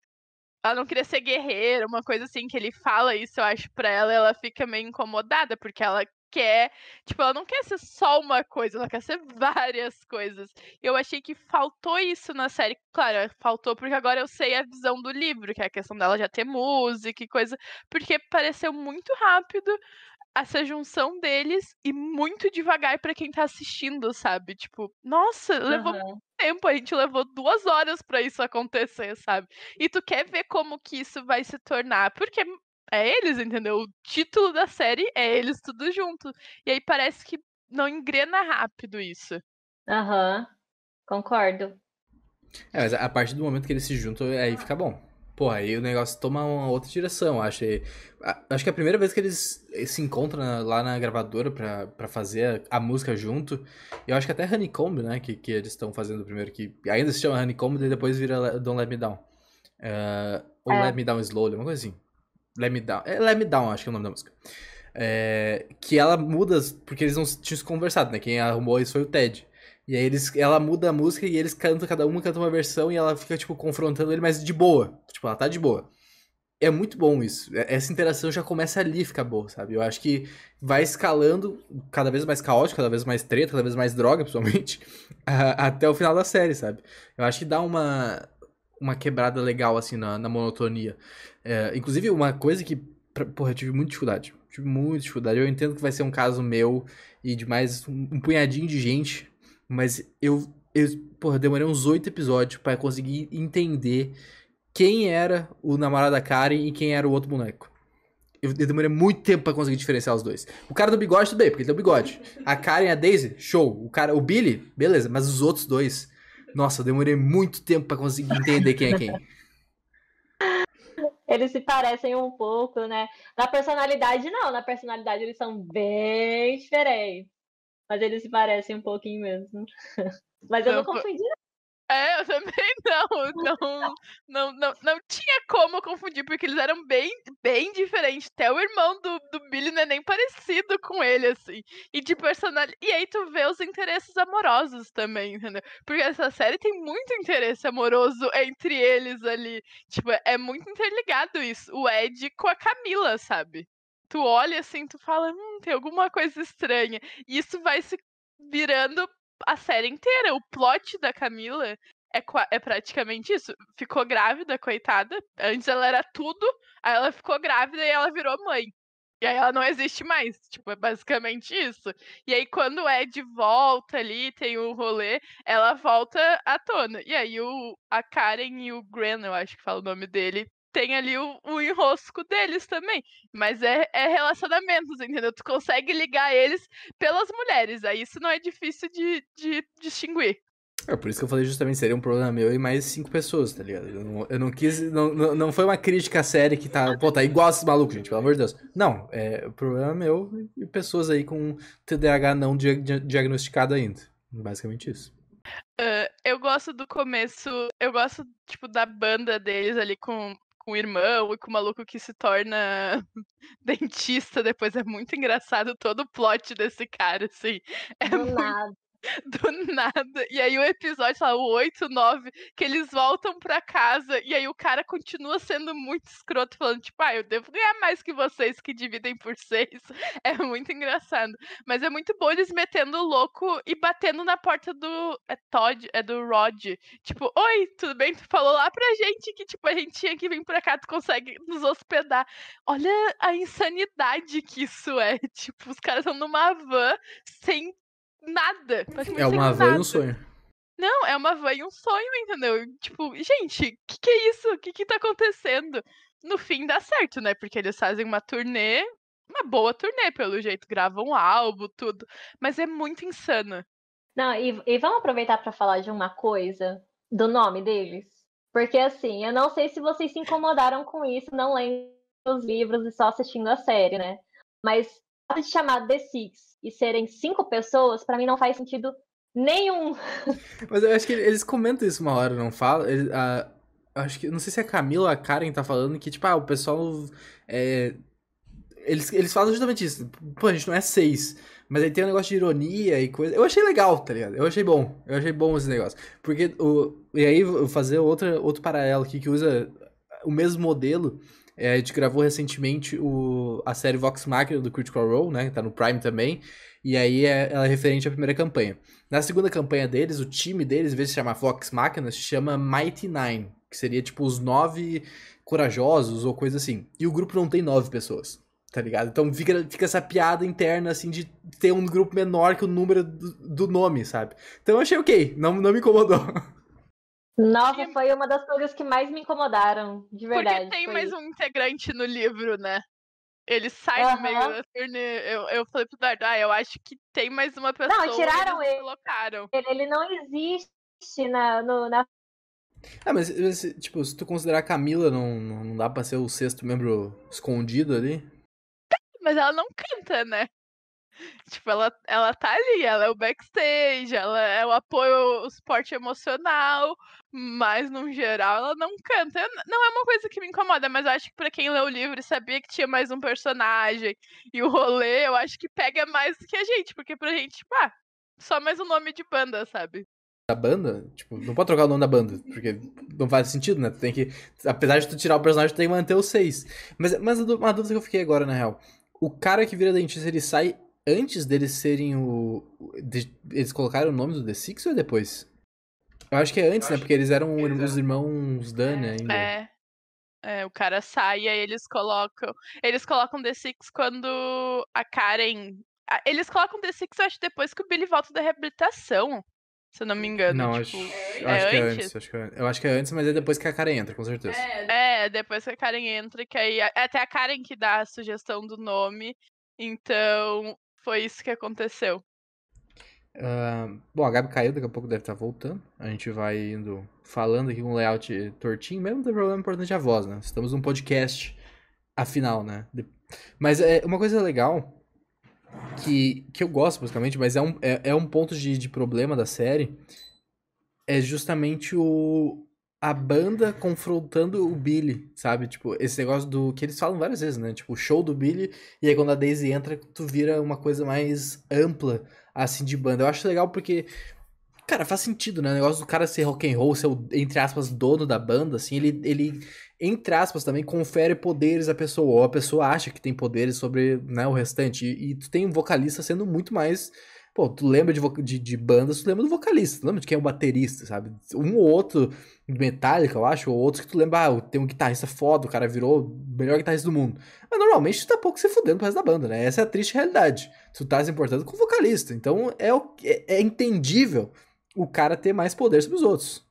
ela não queria ser guerreira, uma coisa assim, que ele fala isso, eu acho, pra ela, ela fica meio incomodada, porque ela quer, tipo, ela não quer ser só uma coisa, ela quer ser (laughs) várias coisas. Eu achei que faltou isso na série. Claro, faltou porque agora eu sei a visão do livro, que é a questão dela já ter música e coisa, porque pareceu muito rápido essa junção deles e muito devagar para quem tá assistindo, sabe? Tipo, nossa, levou uhum. muito tempo, a gente levou duas horas para isso acontecer, sabe? E tu quer ver como que isso vai se tornar, porque é eles, entendeu? O título da série é eles tudo junto. E aí parece que não engrena rápido isso. Aham, uhum. concordo. É, mas a partir do momento que eles se juntam, aí fica bom. Pô, aí o negócio toma uma outra direção. Acho, acho que é a primeira vez que eles se encontram lá na gravadora pra, pra fazer a, a música junto. Eu acho que até Honeycomb, né? Que, que eles estão fazendo primeiro, que ainda se chama Honeycomb e depois vira Don't Let Me Down. Uh, ou é. Let Me Down Slowly, uma coisa assim. Let Me Down. É Let Me Down, acho que é o nome da música. É, que ela muda, porque eles não tinham se conversado, né? Quem arrumou isso foi o Ted. E aí eles, ela muda a música e eles cantam, cada uma canta uma versão e ela fica, tipo, confrontando ele, mas de boa. Tipo, ela tá de boa. É muito bom isso. É, essa interação já começa ali a ficar boa, sabe? Eu acho que vai escalando cada vez mais caótico, cada vez mais treta, cada vez mais droga, principalmente, (laughs) até o final da série, sabe? Eu acho que dá uma, uma quebrada legal, assim, na, na monotonia. É, inclusive, uma coisa que, porra, eu tive muita dificuldade. Tive muita dificuldade. Eu entendo que vai ser um caso meu e de mais um, um punhadinho de gente mas eu, eu porra, demorei uns oito episódios para conseguir entender quem era o namorado da Karen e quem era o outro boneco. Eu, demorei muito tempo para conseguir diferenciar os dois. O cara do bigode, tudo bem, porque ele tem o bigode. A Karen e a Daisy, show. O cara, o Billy, beleza. Mas os outros dois, nossa, eu demorei muito tempo para conseguir entender quem é quem. Eles se parecem um pouco, né? Na personalidade, não. Na personalidade, eles são bem diferentes. Mas eles se parecem um pouquinho mesmo. (laughs) Mas eu não, confundi. É, eu também (laughs) não. Não, não, não, não tinha como confundir, porque eles eram bem, bem diferentes. Até o irmão do, do Billy não é nem parecido com ele, assim. E de personalidade. E aí tu vê os interesses amorosos também, entendeu? Porque essa série tem muito interesse amoroso entre eles ali. Tipo, é muito interligado isso. O Ed com a Camila, sabe? Tu olha assim, tu fala, hum, tem alguma coisa estranha. E isso vai se virando a série inteira. O plot da Camila é, é praticamente isso. Ficou grávida, coitada. Antes ela era tudo, aí ela ficou grávida e ela virou mãe. E aí ela não existe mais. Tipo, é basicamente isso. E aí, quando é de volta ali, tem o rolê, ela volta à tona. E aí o, a Karen e o Gren, eu acho que fala o nome dele, tem ali o, o enrosco deles também. Mas é, é relacionamentos, entendeu? Tu consegue ligar eles pelas mulheres. Aí isso não é difícil de, de distinguir. É por isso que eu falei justamente, seria um problema meu e mais cinco pessoas, tá ligado? Eu não, eu não quis. Não, não, não, foi uma crítica à série que tá. Pô, tá igual esses malucos, gente, pelo amor de Deus. Não, é o problema meu e pessoas aí com TDAH não diagnosticado ainda. Basicamente isso. Uh, eu gosto do começo, eu gosto, tipo, da banda deles ali com com o irmão e com o maluco que se torna (laughs) dentista depois. É muito engraçado todo o plot desse cara, assim. É Do muito... nada. (laughs) do nada. E aí o episódio, lá, o 8, 9, que eles voltam pra casa e aí o cara continua sendo muito escroto, falando, tipo, ah, eu devo ganhar mais que vocês que dividem por seis. (laughs) É muito engraçado. Mas é muito bom eles metendo louco e batendo na porta do. É Todd, é do Rod. Tipo, oi, tudo bem? Tu falou lá pra gente que, tipo, a gente tinha que vir pra cá, tu consegue nos hospedar. Olha a insanidade que isso é. (laughs) Tipo, os caras estão numa van sem nada. É uma van e um sonho. Não, é uma van e um sonho, entendeu? Tipo, gente, o que, que é isso? O que, que tá acontecendo? No fim dá certo, né? Porque eles fazem uma turnê, uma boa turnê, pelo jeito, gravam um álbum, tudo. Mas é muito insano. Não, e, e vamos aproveitar para falar de uma coisa do nome deles. Porque assim, eu não sei se vocês se incomodaram com isso, não lendo os livros e só assistindo a série, né? Mas de chamar The Six e serem cinco pessoas, para mim não faz sentido nenhum. (laughs) Mas eu acho que eles comentam isso uma hora, não fala? Eles, acho que, não sei se é a Camila a Karen tá falando que, tipo, ah, o pessoal. É, eles, eles falam justamente isso. Pô, a gente não é seis. Mas aí tem um negócio de ironia e coisa. Eu achei legal, tá ligado? Eu achei bom. Eu achei bom esse negócio. Porque o. E aí, vou fazer outra, outro paralelo aqui que usa o mesmo modelo. É, a gente gravou recentemente o, a série Vox Machina do Critical Role, né? Tá no Prime também. E aí é, ela é referente à primeira campanha. Na segunda campanha deles, o time deles, em vez de se chamar Vox Machina, se chama Mighty Nine. Que seria tipo os nove corajosos ou coisa assim. E o grupo não tem nove pessoas. Tá ligado? Então fica, fica essa piada interna, assim, de ter um grupo menor que o número do, do nome, sabe? Então eu achei ok, não, não me incomodou. (laughs) Nossa, foi uma das coisas que mais me incomodaram, de verdade. Porque tem mais isso. um integrante no livro, né? Ele sai uhum. no meio da turnê. Eu, eu falei pro Eduardo, ah, eu acho que tem mais uma pessoa. Não, tiraram ele. Colocaram. Ele, ele não existe na, no, na Ah, mas, tipo, se tu considerar a Camila, não, não dá pra ser o sexto membro escondido ali? Mas ela não canta, né? (laughs) Tipo, ela, ela tá ali, ela é o backstage, ela é o apoio, o suporte emocional, mas no geral ela não canta. Não é uma coisa que me incomoda, mas acho que pra quem lê o livro e sabia que tinha mais um personagem e o rolê, eu acho que pega mais do que a gente, porque pra gente, tipo, ah, só mais um nome de banda, sabe? Da banda? Tipo, não pode trocar o nome da banda, porque não faz sentido, né? Tu tem que. Apesar de tu tirar o personagem, tu tem que manter os seis. Mas, mas uma dúvida que eu fiquei agora, na real. O cara que vira dentista, ele sai antes deles serem o. De, eles colocaram o nome do The Six ou é depois? Eu acho que é antes, né? Porque eles eram eles os irmãos Dan, né? Ainda. É. É, o cara sai e aí eles colocam. Eles colocam The Six quando a Karen. Eles colocam The Six, eu acho, depois que o Billy volta da reabilitação. Se eu não me engano. Não, tipo, acho, é acho que é antes. Acho que é, eu acho que é antes, mas é depois que a Karen entra, com certeza. É, é depois que a Karen entra, que aí. É até a Karen que dá a sugestão do nome. Então, foi isso que aconteceu. Uh, bom, a Gabi caiu, daqui a pouco deve estar voltando. A gente vai indo falando aqui com um layout tortinho, mesmo não tem problema importante a voz, né? Estamos num podcast, afinal, né? Mas é uma coisa legal que, que eu gosto, basicamente, mas é um, é, é um ponto de, de problema da série. É justamente o, a banda confrontando o Billy, sabe? Tipo, esse negócio do que eles falam várias vezes, né? Tipo, o show do Billy, e aí quando a Daisy entra, tu vira uma coisa mais ampla, assim, de banda. Eu acho legal porque, cara, faz sentido, né? O negócio do cara ser rock and roll, ser o, entre aspas, dono da banda, assim, ele, ele, entre aspas, também confere poderes à pessoa, ou a pessoa acha que tem poderes sobre né, o restante. E, e tu tem um vocalista sendo muito mais Pô, tu lembra de, de, de bandas, tu lembra do vocalista, tu lembra de quem é o baterista, sabe? Um ou outro Metallica, eu acho, ou outros que tu lembra, ah, tem um guitarrista foda, o cara virou o melhor guitarrista do mundo. Mas normalmente tu tá pouco se fudendo pro resto da banda, né? Essa é a triste realidade. Tu tá se importando com o vocalista. Então é, é, é entendível o cara ter mais poder sobre os outros.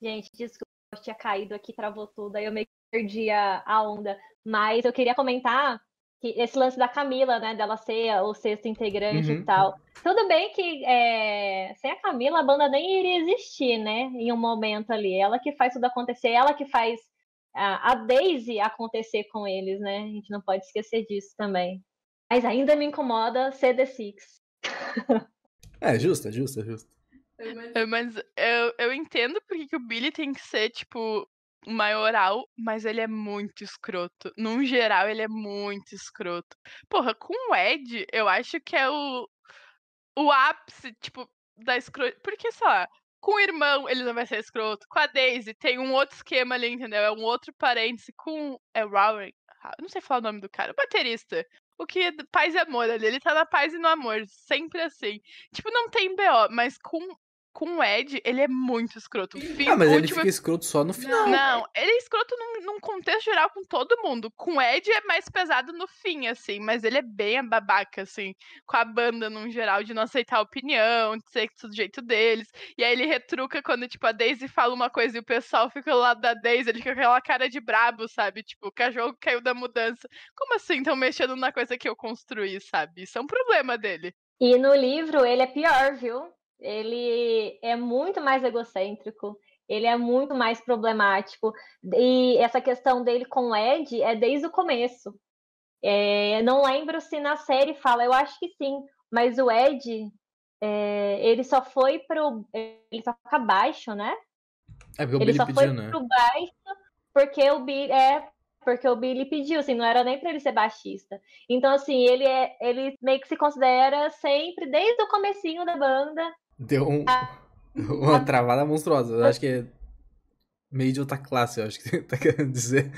Gente, desculpa, eu tinha caído aqui, travou tudo, aí eu meio que perdi a, a onda. Mas eu queria comentar esse lance da Camila, né, dela ser o sexto integrante uhum. e tal. Tudo bem que é, sem a Camila a banda nem iria existir, né, em um momento ali. Ela que faz tudo acontecer, ela que faz a, a Daisy acontecer com eles, né? A gente não pode esquecer disso também. Mas ainda me incomoda ser The Six. (laughs) é, justo, é justo, é justo. Mas eu, eu entendo porque que o Billy tem que ser, tipo, maioral, mas ele é muito escroto. Num geral, ele é muito escroto. Porra, com o Ed, eu acho que é o, o ápice, tipo, da escroto. Porque, sei lá, com o irmão ele não vai ser escroto. Com a Daisy tem um outro esquema ali, entendeu? É um outro parêntese. Com. É Rowan. Não sei falar o nome do cara. O baterista. O que é paz e amor ali. Ele tá na paz e no amor. Sempre assim. Tipo, não tem BO, mas com com o Ed, ele é muito escroto. Fim, ah, mas último... ele fica escroto só no final. Não, ele é escroto num, num, contexto geral com todo mundo. Com o Ed é mais pesado no fim, assim, mas ele é bem babaca, assim, com a banda num geral, de não aceitar a opinião, de ser do jeito deles. E aí ele retruca quando, tipo, a Daisy fala uma coisa e o pessoal fica do lado da Daisy, ele fica com aquela cara de brabo, sabe? Tipo, o cachorro caiu da mudança. Como assim estão mexendo na coisa que eu construí, sabe? Isso é um problema dele. E no livro ele é pior, viu? Ele é muito mais egocêntrico, ele é muito mais problemático. E essa questão dele com o Ed é desde o começo. É, não lembro se na série fala, eu acho que sim, mas o Ed, é, ele só foi pro. Ele só fica baixo, né? É porque o ele Billy só pediu, foi né? pro baixo porque o Billy. É, porque o Billy pediu, assim, não era nem para ele ser baixista. Então, assim, ele é, ele meio que se considera sempre, desde o comecinho da banda, Deu um, (laughs) uma travada monstruosa. Eu acho que é meio de outra classe, eu acho que (laughs) tá querendo dizer.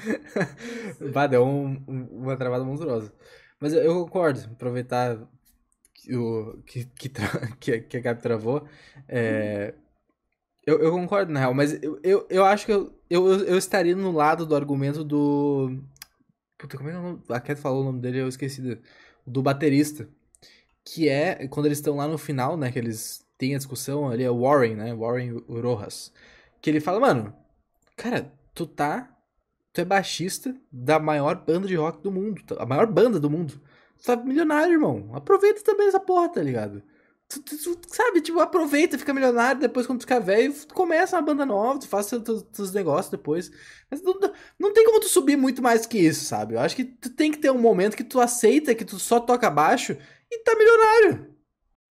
Bah, deu um, uma travada monstruosa. Mas eu, eu concordo, aproveitar que, o, que, que, (laughs) que, que a Gabi travou. É, eu, eu concordo, na real, mas eu, eu, eu acho que eu, eu, eu estaria no lado do argumento do. Puta, como é que é o nome? A Cat falou o nome dele, eu esqueci. Do, do baterista. Que é quando eles estão lá no final, né? Que eles tem a discussão ali, é o Warren, né? Warren Rojas. Que ele fala, mano, cara, tu tá. Tu é baixista da maior banda de rock do mundo. A maior banda do mundo. Tu tá milionário, irmão. Aproveita também essa porra, tá ligado? Tu, tu, tu, sabe, tipo, aproveita, fica milionário, depois quando tu ficar velho, tu começa uma banda nova, tu faz teus negócios depois. Mas não, não tem como tu subir muito mais que isso, sabe? Eu acho que tu tem que ter um momento que tu aceita que tu só toca baixo e tá milionário.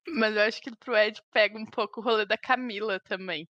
Mas eu acho que pro Ed pega um pouco o rolê da Camila também.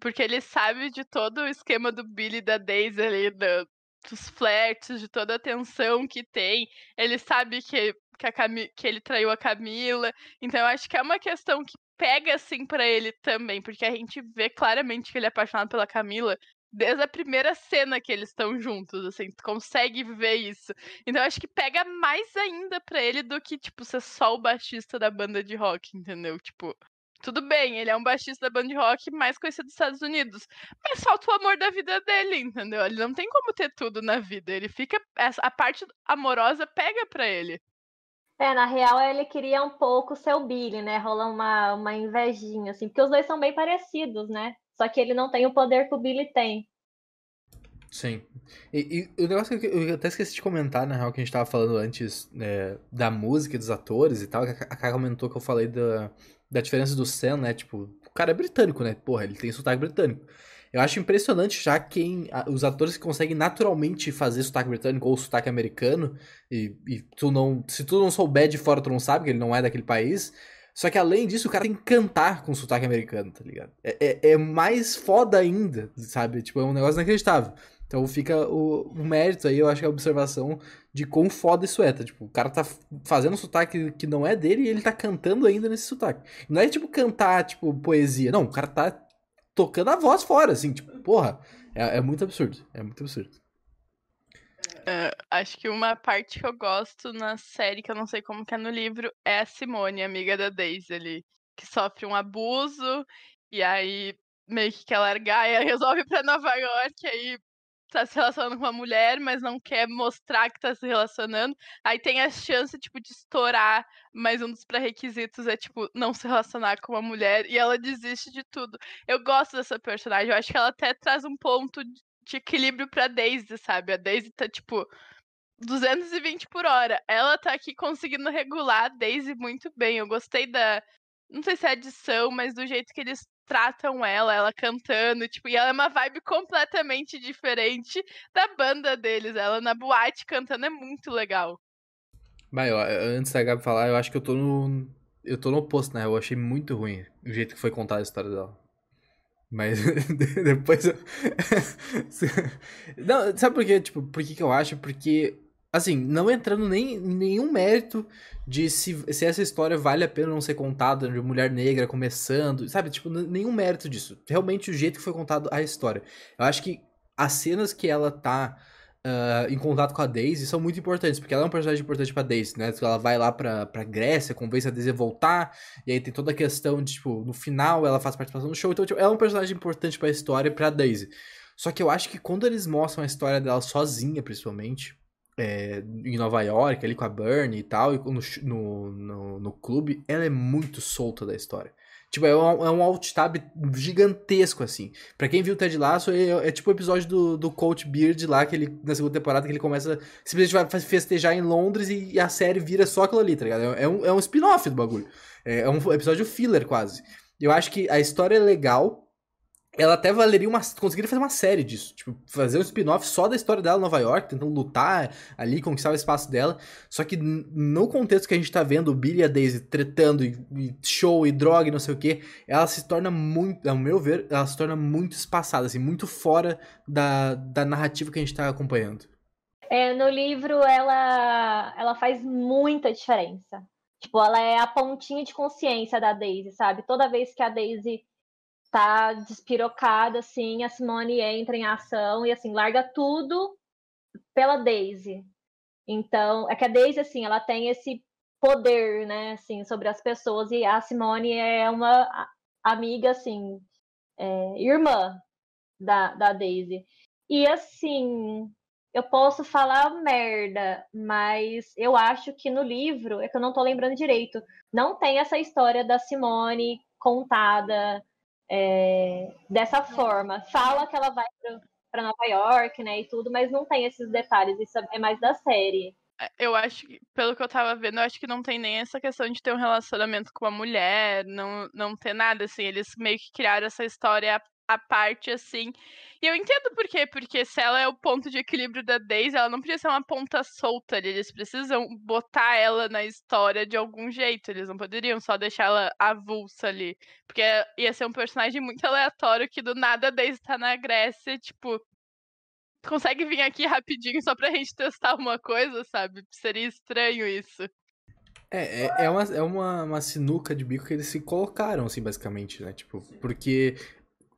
Porque ele sabe de todo o esquema do Billy e da Daisy ali, do, dos flertes, de toda a tensão que tem. Ele sabe que, que, Cam... que ele traiu a Camila. Então eu acho que é uma questão que pega assim para ele também, porque a gente vê claramente que ele é apaixonado pela Camila desde a primeira cena que eles estão juntos, assim, tu consegue ver isso. Então acho que pega mais ainda para ele do que tipo ser só o baixista da banda de rock, entendeu? Tipo, tudo bem, ele é um baixista da banda de rock mais conhecido dos Estados Unidos. Mas falta o amor da vida dele, entendeu? Ele não tem como ter tudo na vida. Ele fica. A parte amorosa pega pra ele. É, na real, ele queria um pouco ser o Billy, né? Rola uma, uma invejinha, assim, porque os dois são bem parecidos, né? Só que ele não tem o poder que o Billy tem. Sim. E, e o negócio que eu até esqueci de comentar, na real, que a gente tava falando antes é, da música, dos atores e tal, a Kai comentou que eu falei da, da diferença do Sam, né? Tipo, o cara é britânico, né? Porra, ele tem sotaque britânico. Eu acho impressionante já quem. Os atores que conseguem naturalmente fazer sotaque britânico ou sotaque americano, e, e tu não. Se tu não souber de fora, tu não sabe que ele não é daquele país. Só que além disso, o cara tem que cantar com sotaque americano, tá ligado? É, é, é mais foda ainda, sabe? Tipo, é um negócio inacreditável. Então fica o, o, mérito aí, eu acho que é a observação de quão foda isso é. Tá? Tipo, o cara tá fazendo um sotaque que não é dele e ele tá cantando ainda nesse sotaque. Não é tipo cantar, tipo, poesia. Não, o cara tá tocando a voz fora, assim, tipo, porra. É, é muito absurdo. É muito absurdo. Uh, acho que uma parte que eu gosto na série, que eu não sei como que é no livro, é a Simone, amiga da Daisy ali, que sofre um abuso, e aí meio que quer largar, e (laughs) resolve ir pra Nova York, aí tá se relacionando com uma mulher, mas não quer mostrar que tá se relacionando. Aí tem a chance, tipo, de estourar, mas um dos pré-requisitos é, tipo, não se relacionar com uma mulher. E ela desiste de tudo. Eu gosto dessa personagem. Eu acho que ela até traz um ponto de equilíbrio pra Daisy, sabe? A Daisy tá, tipo, 220 por hora. Ela tá aqui conseguindo regular a Daisy muito bem. Eu gostei da. Não sei se é edição, mas do jeito que eles tratam ela, ela cantando, tipo, e ela é uma vibe completamente diferente da banda deles. Ela na boate cantando é muito legal. Mas, ó, antes da Gabi falar, eu acho que eu tô no. Eu tô no oposto, né? Eu achei muito ruim o jeito que foi contada a história dela. Mas (laughs) depois eu. (laughs) Não, sabe por quê? Tipo, por que, que eu acho? Porque assim, não entrando nem em nenhum mérito de se, se essa história vale a pena não ser contada de mulher negra começando, sabe? Tipo, nenhum mérito disso. Realmente o jeito que foi contado a história. Eu acho que as cenas que ela tá uh, em contato com a Daisy são muito importantes, porque ela é um personagem importante pra Daisy, né? Ela vai lá pra, pra Grécia, convence a Daisy a voltar, e aí tem toda a questão de, tipo, no final ela faz participação no show, então tipo, ela é um personagem importante pra história e pra Daisy. Só que eu acho que quando eles mostram a história dela sozinha, principalmente, é, em Nova York, ali com a Bernie e tal, e no, no, no, no, clube, ela é muito solta da história. Tipo, é um, é um alt-tab gigantesco, assim. Pra quem viu o Ted Lasso, é, é, tipo o episódio do, do Coach Beard lá, que ele, na segunda temporada, que ele começa simplesmente vai festejar em Londres e, e a série vira só aquilo ali, tá ligado? É, é um, é um spin-off do bagulho. É, é um episódio filler, quase. Eu acho que a história é legal, ela até valeria uma. Conseguiria fazer uma série disso. Tipo, fazer um spin-off só da história dela em Nova York, tentando lutar ali, conquistar o espaço dela. Só que no contexto que a gente tá vendo o Billy e a Daisy tretando, e, e show, e droga, e não sei o que, ela se torna muito, ao meu ver, ela se torna muito espaçada, assim, muito fora da, da narrativa que a gente tá acompanhando. É, no livro ela, ela faz muita diferença. Tipo, ela é a pontinha de consciência da Daisy, sabe? Toda vez que a Daisy tá despirocada, assim, a Simone entra em ação e, assim, larga tudo pela Daisy. Então, é que a Daisy, assim, ela tem esse poder, né, assim, sobre as pessoas, e a Simone é uma amiga, assim, é, irmã da, da Daisy. E, assim, eu posso falar merda, mas eu acho que no livro, é que eu não tô lembrando direito, não tem essa história da Simone contada é, dessa forma. Fala que ela vai para Nova York, né, e tudo, mas não tem esses detalhes, isso é mais da série. eu acho que, pelo que eu tava vendo, eu acho que não tem nem essa questão de ter um relacionamento com a mulher, não, não ter nada, assim. Eles meio que criaram essa história à parte, assim. E eu entendo por quê, porque se ela é o ponto de equilíbrio da Daisy, ela não podia ser uma ponta solta ali. Eles precisam botar ela na história de algum jeito. Eles não poderiam só deixar ela avulsa ali. Porque ia ser um personagem muito aleatório que do nada a Daisy tá na Grécia, tipo, consegue vir aqui rapidinho só pra gente testar uma coisa, sabe? Seria estranho isso. É, é, é, uma, é uma, uma sinuca de bico que eles se colocaram, assim, basicamente, né? Tipo, porque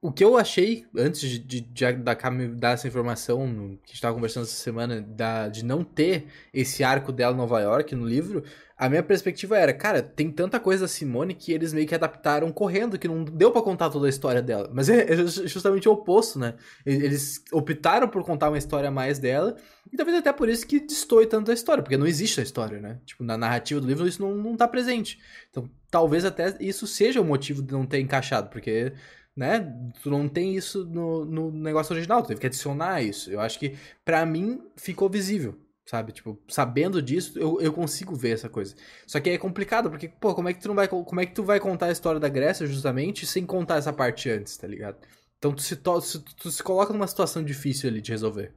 o que eu achei, antes de, de, de da dar essa informação, no, que a gente tava conversando essa semana, da, de não ter esse arco dela em Nova York no livro, a minha perspectiva era, cara, tem tanta coisa da Simone que eles meio que adaptaram correndo, que não deu para contar toda a história dela. Mas (laughs) é, é justamente o oposto, né? Eles optaram por contar uma história mais dela, e talvez até por isso que destoe tanto a história, porque não existe a história, né? Tipo, na narrativa do livro isso não, não tá presente. Então, talvez até isso seja o motivo de não ter encaixado, porque né? Tu não tem isso no, no negócio original, tu teve que adicionar isso. Eu acho que, para mim, ficou visível, sabe? Tipo, sabendo disso, eu, eu consigo ver essa coisa. Só que é complicado, porque, pô, como é que tu não vai. Como é que tu vai contar a história da Grécia justamente sem contar essa parte antes, tá ligado? Então tu se, tu, tu se coloca numa situação difícil ali de resolver.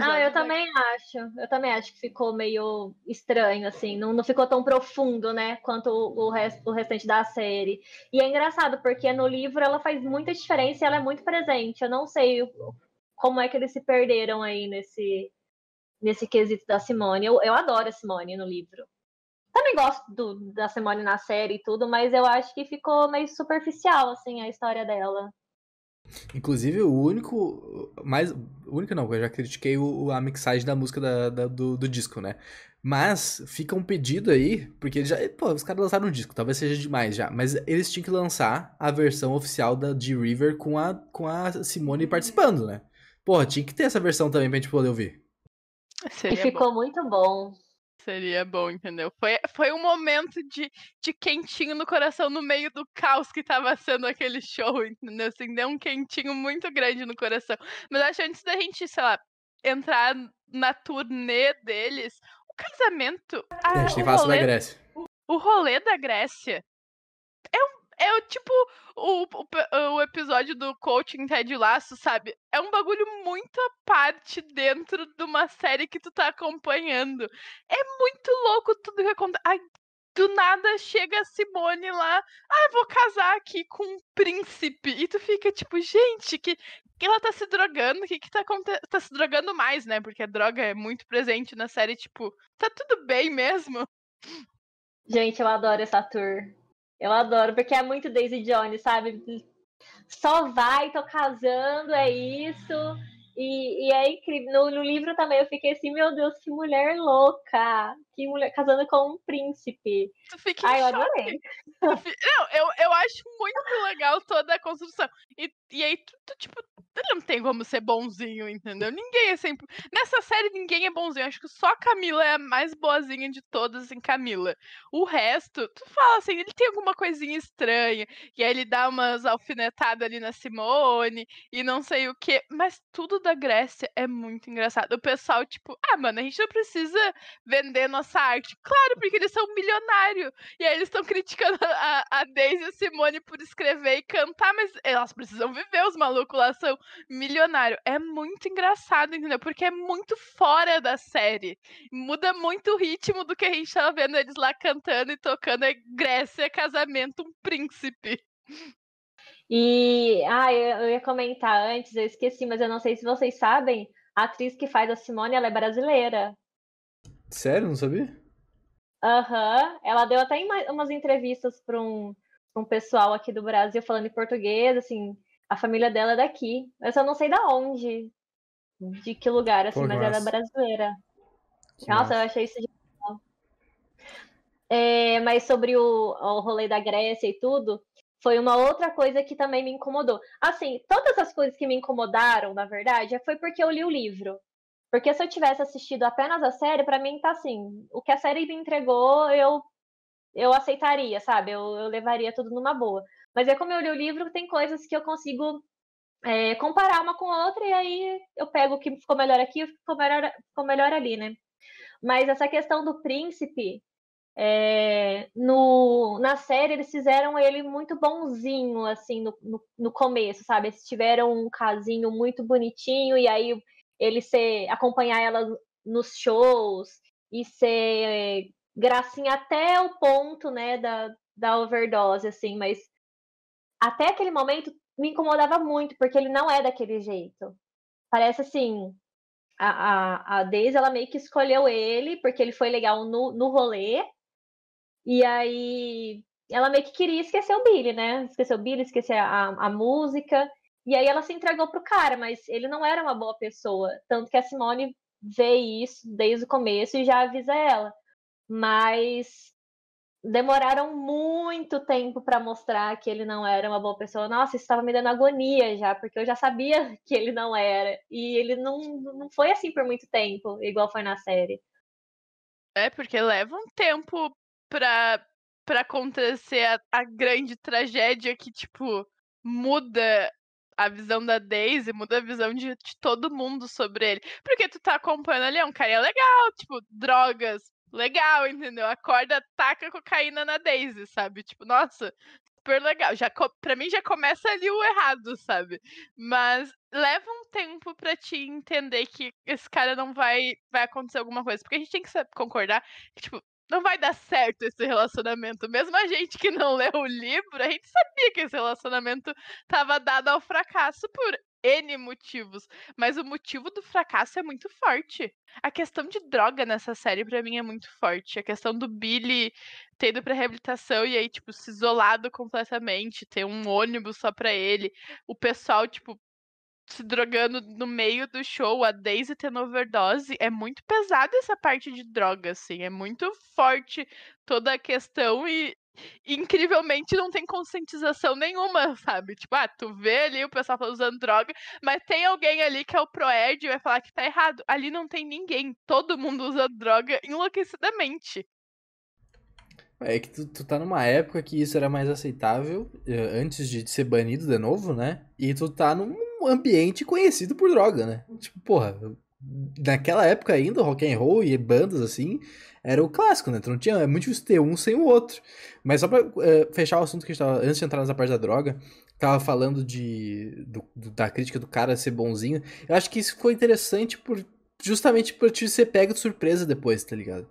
Ah, eu também acho. Eu também acho que ficou meio estranho, assim. Não, não ficou tão profundo, né? Quanto o, o, rest, o restante da série. E é engraçado, porque no livro ela faz muita diferença e ela é muito presente. Eu não sei como é que eles se perderam aí nesse, nesse quesito da Simone. Eu, eu adoro a Simone no livro. Também gosto do, da Simone na série e tudo, mas eu acho que ficou meio superficial, assim, a história dela. Inclusive, o único. Mais. O único não, eu já critiquei o, a mixagem da música da, da do, do, disco, né? Mas fica um pedido aí, porque já. Pô, os caras lançaram um disco, talvez seja demais já. Mas eles tinham que lançar a versão oficial da G-River com a, com a Simone participando, né? Porra, tinha que ter essa versão também pra gente poder ouvir. Seria e ficou bom. muito bom. Seria bom, entendeu? Foi, foi um momento de, de quentinho no coração no meio do caos que tava sendo aquele show, entendeu? Assim, deu um quentinho muito grande no coração. Mas acho antes da gente, sei lá, entrar na turnê deles, o casamento. A, a gente tem que falar sobre a Grécia. O rolê da Grécia é um é tipo o, o, o, episódio do coaching Ted Laço, sabe? É um bagulho muito à parte dentro de uma série que tu tá acompanhando. É muito louco tudo que acontece. Ai, do nada chega a Simone lá, ah, vou casar aqui com um príncipe. E tu fica tipo, gente, que, que ela tá se drogando? O que que tá acontecendo? Tá se drogando mais, né? Porque a droga é muito presente na série, tipo, tá tudo bem mesmo? Gente, eu adoro essa tour. Eu adoro, porque é muito Daisy Jones, sabe? Só vai, tô casando, é isso. E, e é incrível. No, no, livro também eu fiquei assim, meu Deus, que mulher louca! Que mulher casando com um príncipe. Tu fica Ai, eu adorei. Não, eu, eu acho muito legal toda a construção. E, e aí, tu, tu, tipo, não tem como ser bonzinho, entendeu? Ninguém é sempre. Nessa série, ninguém é bonzinho. Acho que só a Camila é a mais boazinha de todas, assim, Camila. O resto, tu fala assim, ele tem alguma coisinha estranha. E aí ele dá umas alfinetadas ali na Simone e não sei o que. Mas tudo da Grécia é muito engraçado. O pessoal, tipo, ah, mano, a gente não precisa vender nossa arte. Claro, porque eles são milionários. E aí eles estão criticando a, a Daisy e a Simone por escrever e cantar, mas elas precisam viver, os malucos lá são milionário. É muito engraçado, entendeu? Porque é muito fora da série. Muda muito o ritmo do que a gente tava vendo eles lá cantando e tocando. É Grécia, casamento, um príncipe. E, ah, eu ia comentar antes, eu esqueci, mas eu não sei se vocês sabem, a atriz que faz a Simone, ela é brasileira. Sério? Não sabia? Aham. Uhum. Ela deu até umas entrevistas para um, um pessoal aqui do Brasil falando em português, assim, a família dela é daqui. Mas eu não sei da onde, de que lugar, assim, Pô, mas ela é brasileira. Que Nossa, massa. eu achei isso genial. É, mas sobre o, o rolê da Grécia e tudo, foi uma outra coisa que também me incomodou. Assim, todas as coisas que me incomodaram, na verdade, foi porque eu li o livro. Porque se eu tivesse assistido apenas a série, para mim tá assim, o que a série me entregou, eu eu aceitaria, sabe? Eu, eu levaria tudo numa boa. Mas é como eu li o livro, tem coisas que eu consigo é, comparar uma com a outra, e aí eu pego o que ficou melhor aqui e ficou melhor, ficou melhor ali, né? Mas essa questão do príncipe, é, no, na série eles fizeram ele muito bonzinho, assim, no, no, no, começo, sabe? Eles tiveram um casinho muito bonitinho, e aí ele ser, acompanhar ela nos shows e ser gracinha até o ponto, né, da, da overdose, assim, mas até aquele momento me incomodava muito, porque ele não é daquele jeito. Parece assim, a, a, a Daisy, ela meio que escolheu ele, porque ele foi legal no, no rolê, e aí ela meio que queria esquecer o Billy, né? Esquecer o Billy, esquecer a, a música. E aí ela se entregou pro cara, mas ele não era uma boa pessoa. Tanto que a Simone vê isso desde o começo e já avisa ela. Mas demoraram muito tempo para mostrar que ele não era uma boa pessoa. Nossa, isso estava me dando agonia já, porque eu já sabia (laughs) que ele não era. E ele não, não foi assim por muito tempo, igual foi na série. É, porque leva um tempo pra, pra acontecer a, a grande tragédia que, tipo, muda a visão da Daisy, muda a visão de, de, todo mundo sobre ele. Porque tu tá acompanhando ali, é um cara legal, tipo, drogas, legal, entendeu? Acorda, taca cocaína na Daisy, sabe? Tipo, nossa, super legal. Já, pra mim já começa ali o errado, sabe? Mas leva um tempo pra te entender que esse cara não vai, vai acontecer alguma coisa. Porque a gente tem que concordar que, tipo, não vai dar certo esse relacionamento. Mesmo a gente que não (laughs) leu o livro, a gente sabia que esse relacionamento estava dado ao fracasso por N motivos. Mas o motivo do fracasso é muito forte. A questão de droga nessa série, para mim, é muito forte. A questão do Billy ter ido pra reabilitação e aí, tipo, se isolado completamente, ter um ônibus só pra ele. O pessoal, tipo, se drogando no meio do show, a Daisy tendo overdose, é muito pesada essa parte de droga, assim, é muito forte toda a questão e incrivelmente não tem conscientização nenhuma, (laughs) sabe? Tipo, ah, tu vê ali o pessoal usando droga, mas tem alguém ali que é o Proerd e vai falar que tá errado. Ali não tem ninguém, todo mundo usa droga enlouquecidamente. É que tu, tu tá numa época que isso era mais aceitável, eh, antes de ser banido de novo, né? E tu tá num ambiente conhecido por droga, né? Tipo, porra, naquela época ainda, rock and roll e bandas assim, era o clássico, né? Tu não tinha, é muito difícil ter um sem o outro. Mas só pra uh, fechar o assunto que a gente tava, antes de entrar nessa parte da droga, tava falando de, do, do, da crítica do cara ser bonzinho. Eu acho que isso ficou interessante por, justamente por te ser pego de surpresa depois, tá ligado?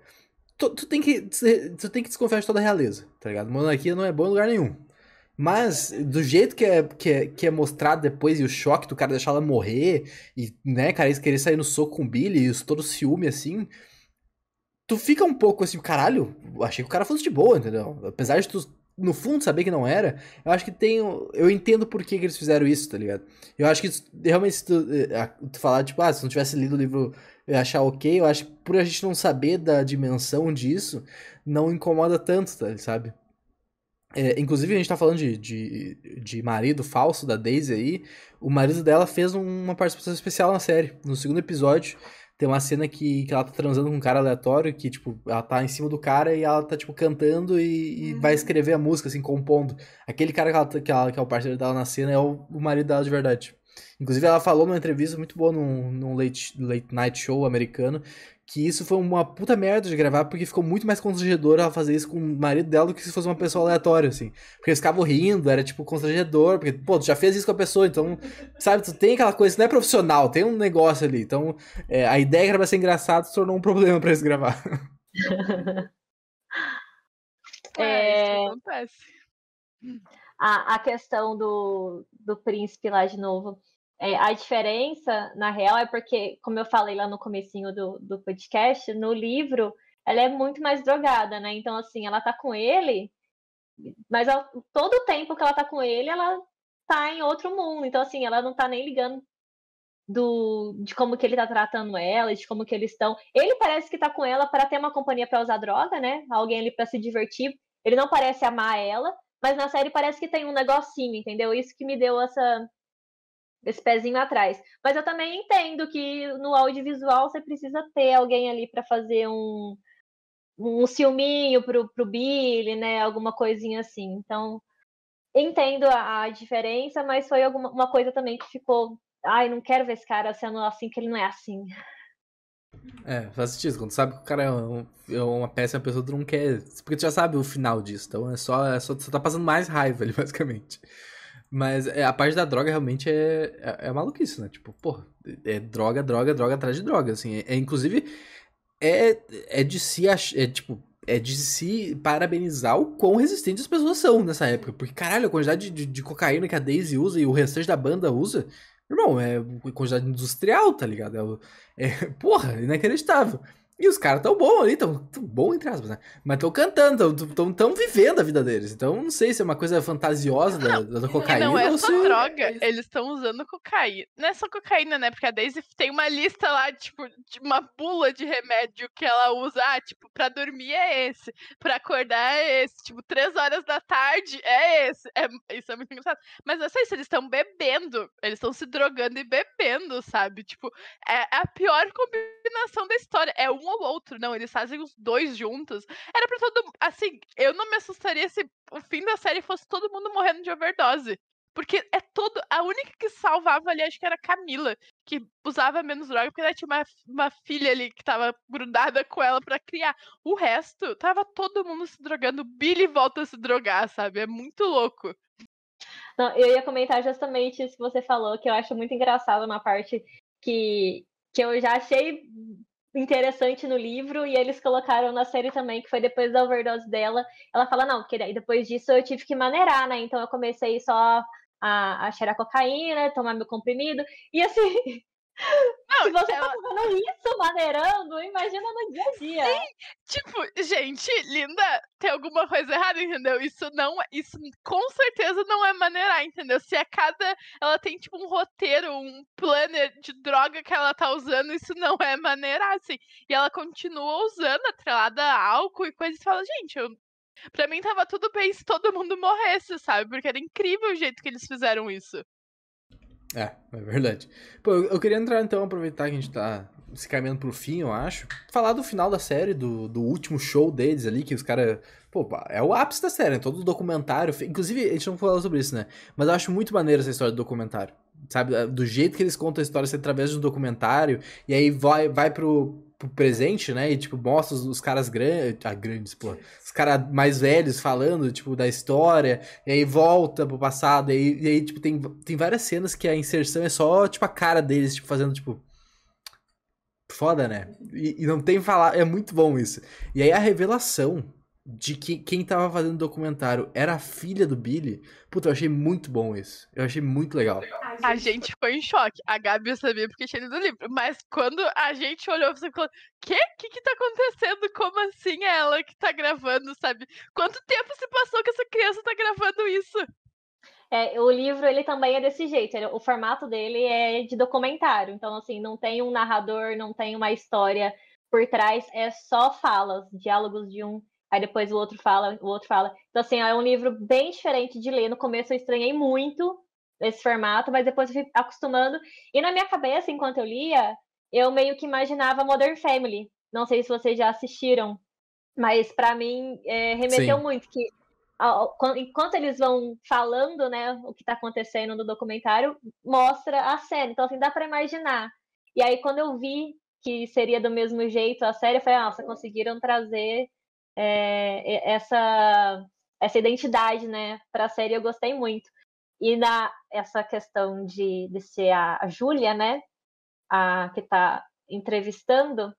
Tu, tu, tem que, tu tem que desconfiar de toda a realeza, tá ligado? Monarquia não é bom em lugar nenhum. Mas, do jeito que é, que, é, que é mostrado depois, e o choque do cara deixar ela morrer, e, né, cara, eles querer sair no soco com o Billy, e todo ciúme, assim, tu fica um pouco assim, caralho, achei que o cara fosse de boa, entendeu? Apesar de tu, no fundo, saber que não era, eu acho que tem, eu entendo por que, que eles fizeram isso, tá ligado? Eu acho que, realmente, se tu, eh, tu falar, tipo, ah, se não tivesse lido o livro achar ok, eu acho que por a gente não saber da dimensão disso, não incomoda tanto, tá, sabe? É, inclusive, a gente tá falando de, de, de, marido falso da Daisy aí. O marido dela fez uma participação especial na série. No segundo episódio, tem uma cena que, que ela tá transando com um cara aleatório, que, tipo, ela tá em cima do cara e ela tá, tipo, cantando e, e uhum. vai escrever a música, assim, compondo. Aquele cara que, ela, que, ela, que é o parceiro dela na cena é o, o marido dela de verdade. Inclusive, ela falou numa entrevista muito boa num, num late, late night show americano que isso foi uma puta merda de gravar, porque ficou muito mais constrangedor ela fazer isso com o marido dela do que se fosse uma pessoa aleatória, assim. Porque eles ficavam rindo, era tipo constrangedor, porque, pô, tu já fez isso com a pessoa, então, sabe, tu tem aquela coisa, não é profissional, tem um negócio ali. Então, é, a ideia que era pra ser engraçado se tornou um problema pra eles gravar. (laughs) é, isso acontece. A, a questão do, do príncipe lá de novo. É, a diferença, na real, é porque, como eu falei lá no comecinho do, do podcast, no livro, ela é muito mais drogada, né? Então, assim, ela tá com ele, mas todo o tempo que ela tá com ele, ela tá em outro mundo. Então, assim, ela não tá nem ligando do, de como que ele tá tratando ela, de como que eles estão. Ele parece que tá com ela para ter uma companhia para usar droga, né? Alguém ali para se divertir. Ele não parece amar ela, mas na série parece que tem um negocinho, entendeu? Isso que me deu essa esse pezinho atrás. Mas eu também entendo que no audiovisual você precisa ter alguém ali para fazer um, um ciúminho pro, pro Billy, né? Alguma coisinha assim. Então, entendo a, a diferença, mas foi alguma uma coisa também que ficou. Ai, não quero ver esse cara sendo assim, que ele não é assim. (laughs) É, faz sentido. Quando sabe que o cara é, um, é uma péssima pessoa, tu não quer. Porque tu já sabe o final disso. Então é só. É só tu tá passando mais raiva ali, (laughs) basicamente. Mas é, a parte da droga realmente é, é, é maluquice, né? Tipo, porra, é droga, droga, droga atrás de droga. Assim, é, é inclusive. É, é de se achar. É tipo. É de se parabenizar o quão resistentes as pessoas são nessa época. Porque, caralho, a quantidade de, de, de cocaína que a Daisy usa e o restante da banda usa Irmão, é quantidade industrial, tá ligado? É, é (laughs) porra, inacreditável. E os caras tão bom ali, tão, tão bom entre aspas, né? Mas tão cantando, tão, tão, tão, vivendo a vida deles. Então não sei se é uma coisa fantasiosa da, da cocaína. Não é ou só se... droga, eles estão usando cocaína. Não é só cocaína, né? Porque a Daisy tem uma lista lá, tipo, de uma bula de remédio que ela usa. Ah, tipo, pra dormir é esse, pra acordar é esse. Tipo, três horas da tarde é esse. É, isso é muito engraçado. Mas não sei se eles estão bebendo, eles estão se drogando e bebendo, sabe? Tipo, é a pior combinação da história. É um ou outro, não, eles fazem os dois juntos. Era pra todo Assim, eu não me assustaria se o fim da série fosse todo mundo morrendo de overdose. Porque é todo. A única que salvava ali, acho que era a Camila, que usava menos droga, porque ela tinha uma, uma filha ali que tava grudada com ela para criar. O resto, tava todo mundo se drogando. Billy volta a se drogar, sabe? É muito louco. Não, eu ia comentar justamente isso que você falou, que eu acho muito engraçado uma parte que, que eu já achei interessante no livro e eles colocaram na série também, que foi depois da overdose dela. Ela fala, não, porque depois disso eu tive que maneirar, né? Então eu comecei só a, a cheirar cocaína, tomar meu comprimido. E assim, (laughs) Se você tá fazendo isso maneirando, imagina no dia a dia. Sim, tipo, gente, linda, tem alguma coisa errada, entendeu? Isso não, isso com certeza não é maneirar, entendeu? Se a cada, ela tem tipo um roteiro, um planner de droga que ela tá usando, isso não é maneirar, assim. E ela continua usando, atrelada a álcool e coisas, e fala, gente, eu Pra mim tava tudo bem se todo mundo morresse, sabe? Porque era incrível o jeito que eles fizeram isso. É, é verdade. Pô, eu queria entrar então, aproveitar que a gente tá se caminhando pro fim, eu acho. Falar do final da série, do, do último show deles ali, que os caras. Pô, é o ápice da série, né? todo o documentário. Inclusive, a gente não falou sobre isso, né? Mas eu acho muito maneiro essa história do documentário. Sabe? Do jeito que eles contam a história através de um documentário. E aí vai, vai pro, pro presente, né? E, tipo, mostra os, os caras grandes. Ah, grandes, pô. Os caras mais velhos falando, tipo, da história. E aí volta pro passado. E aí, e aí, tipo, tem, tem várias cenas que a inserção é só, tipo, a cara deles, tipo, fazendo, tipo. Foda, né? E, e não tem falar. É muito bom isso. E aí a revelação de que quem tava fazendo o documentário era a filha do Billy. Puta, eu achei muito bom isso. Eu achei muito legal. A gente ficou em choque. A Gabi eu sabia porque tinha lido o livro. Mas quando a gente olhou, você falou: Quê? O que que tá acontecendo? Como assim é ela que tá gravando, sabe? Quanto tempo se passou que essa criança tá gravando isso? É, o livro ele também é desse jeito. Ele, o formato dele é de documentário. Então, assim, não tem um narrador, não tem uma história por trás, é só falas, diálogos de um aí depois o outro fala, o outro fala. Então, assim, é um livro bem diferente de ler. No começo eu estranhei muito esse formato, mas depois eu fui acostumando. E na minha cabeça, enquanto eu lia, eu meio que imaginava Modern Family. Não sei se vocês já assistiram, mas para mim é, remeteu Sim. muito que enquanto eles vão falando, né, o que está acontecendo no documentário, mostra a cena. Então, assim, dá para imaginar. E aí, quando eu vi que seria do mesmo jeito a série, eu falei, nossa, conseguiram trazer é, essa, essa identidade né, para a série, eu gostei muito. E na essa questão de, de ser a, a Júlia, né, a que está entrevistando,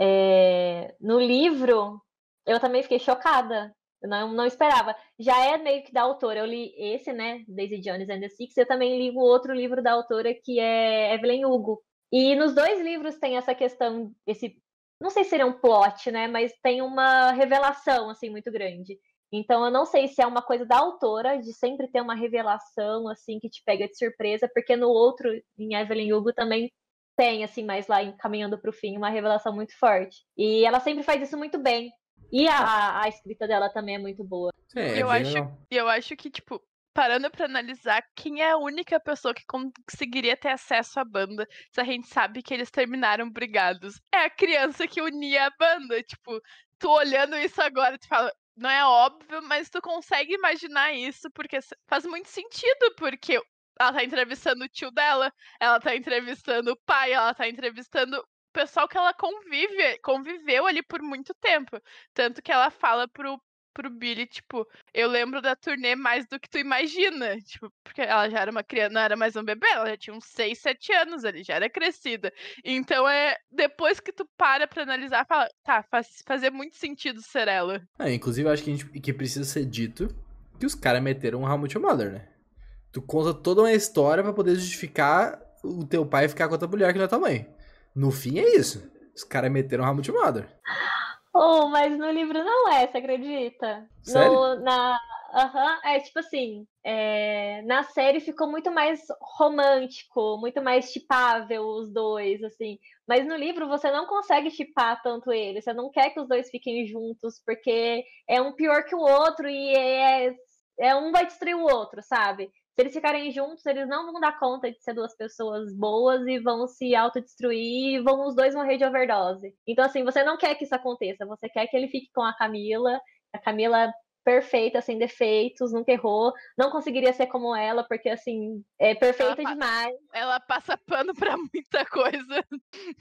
é, no livro eu também fiquei chocada. Eu não, não esperava. Já é meio que da autora. Eu li esse, né? Daisy Jones and the Six. Eu também li o outro livro da autora, que é Evelyn Hugo. E nos dois livros tem essa questão, esse não sei se seria um plot, né? Mas tem uma revelação assim muito grande. Então eu não sei se é uma coisa da autora de sempre ter uma revelação assim que te pega de surpresa, porque no outro em Evelyn Hugo também tem assim mais lá encaminhando para o fim uma revelação muito forte. E ela sempre faz isso muito bem. E a, a escrita dela também é muito boa. É, eu acho, eu acho que tipo parando para analisar quem é a única pessoa que conseguiria ter acesso à banda se a gente sabe que eles terminaram brigados. É a criança que unia a banda. Tipo, tu olhando isso agora, tu fala, não é óbvio, mas tu consegue imaginar isso porque faz muito sentido, porque ela tá entrevistando o tio dela, ela tá entrevistando o pai, ela tá entrevistando pessoal que ela convive, conviveu ali por muito tempo. Tanto que ela fala pro, pro Billy, tipo, eu lembro da turnê mais do que tu imagina. Tipo, porque ela já era uma criança, não era mais um bebê, ela já tinha uns 6, 7 anos ali, já era crescida. Então é. Depois que tu para pra analisar, fala, tá, faz fazer muito sentido ser ela. É, inclusive, eu acho que, a gente, que precisa ser dito que os caras meteram um How Much Mother, né? Tu conta toda uma história para poder justificar o teu pai ficar com outra mulher que não é tua mãe. No fim é isso. Os caras meteram How Much Mother. Oh, mas no livro não é, você acredita? Sério? No, na, Aham, é tipo assim, é, na série ficou muito mais romântico, muito mais chipável os dois, assim. Mas no livro você não consegue chipar tanto eles, você não quer que os dois fiquem juntos, porque é um pior que o outro e é, é um vai destruir o outro, sabe? Se eles ficarem juntos, eles não vão dar conta de ser duas pessoas boas e vão se autodestruir e vão os dois morrer de overdose. Então, assim, você não quer que isso aconteça, você quer que ele fique com a Camila. A Camila perfeita, sem defeitos, nunca errou. Não conseguiria ser como ela, porque assim, é perfeita ela demais. Ela passa pano pra muita coisa.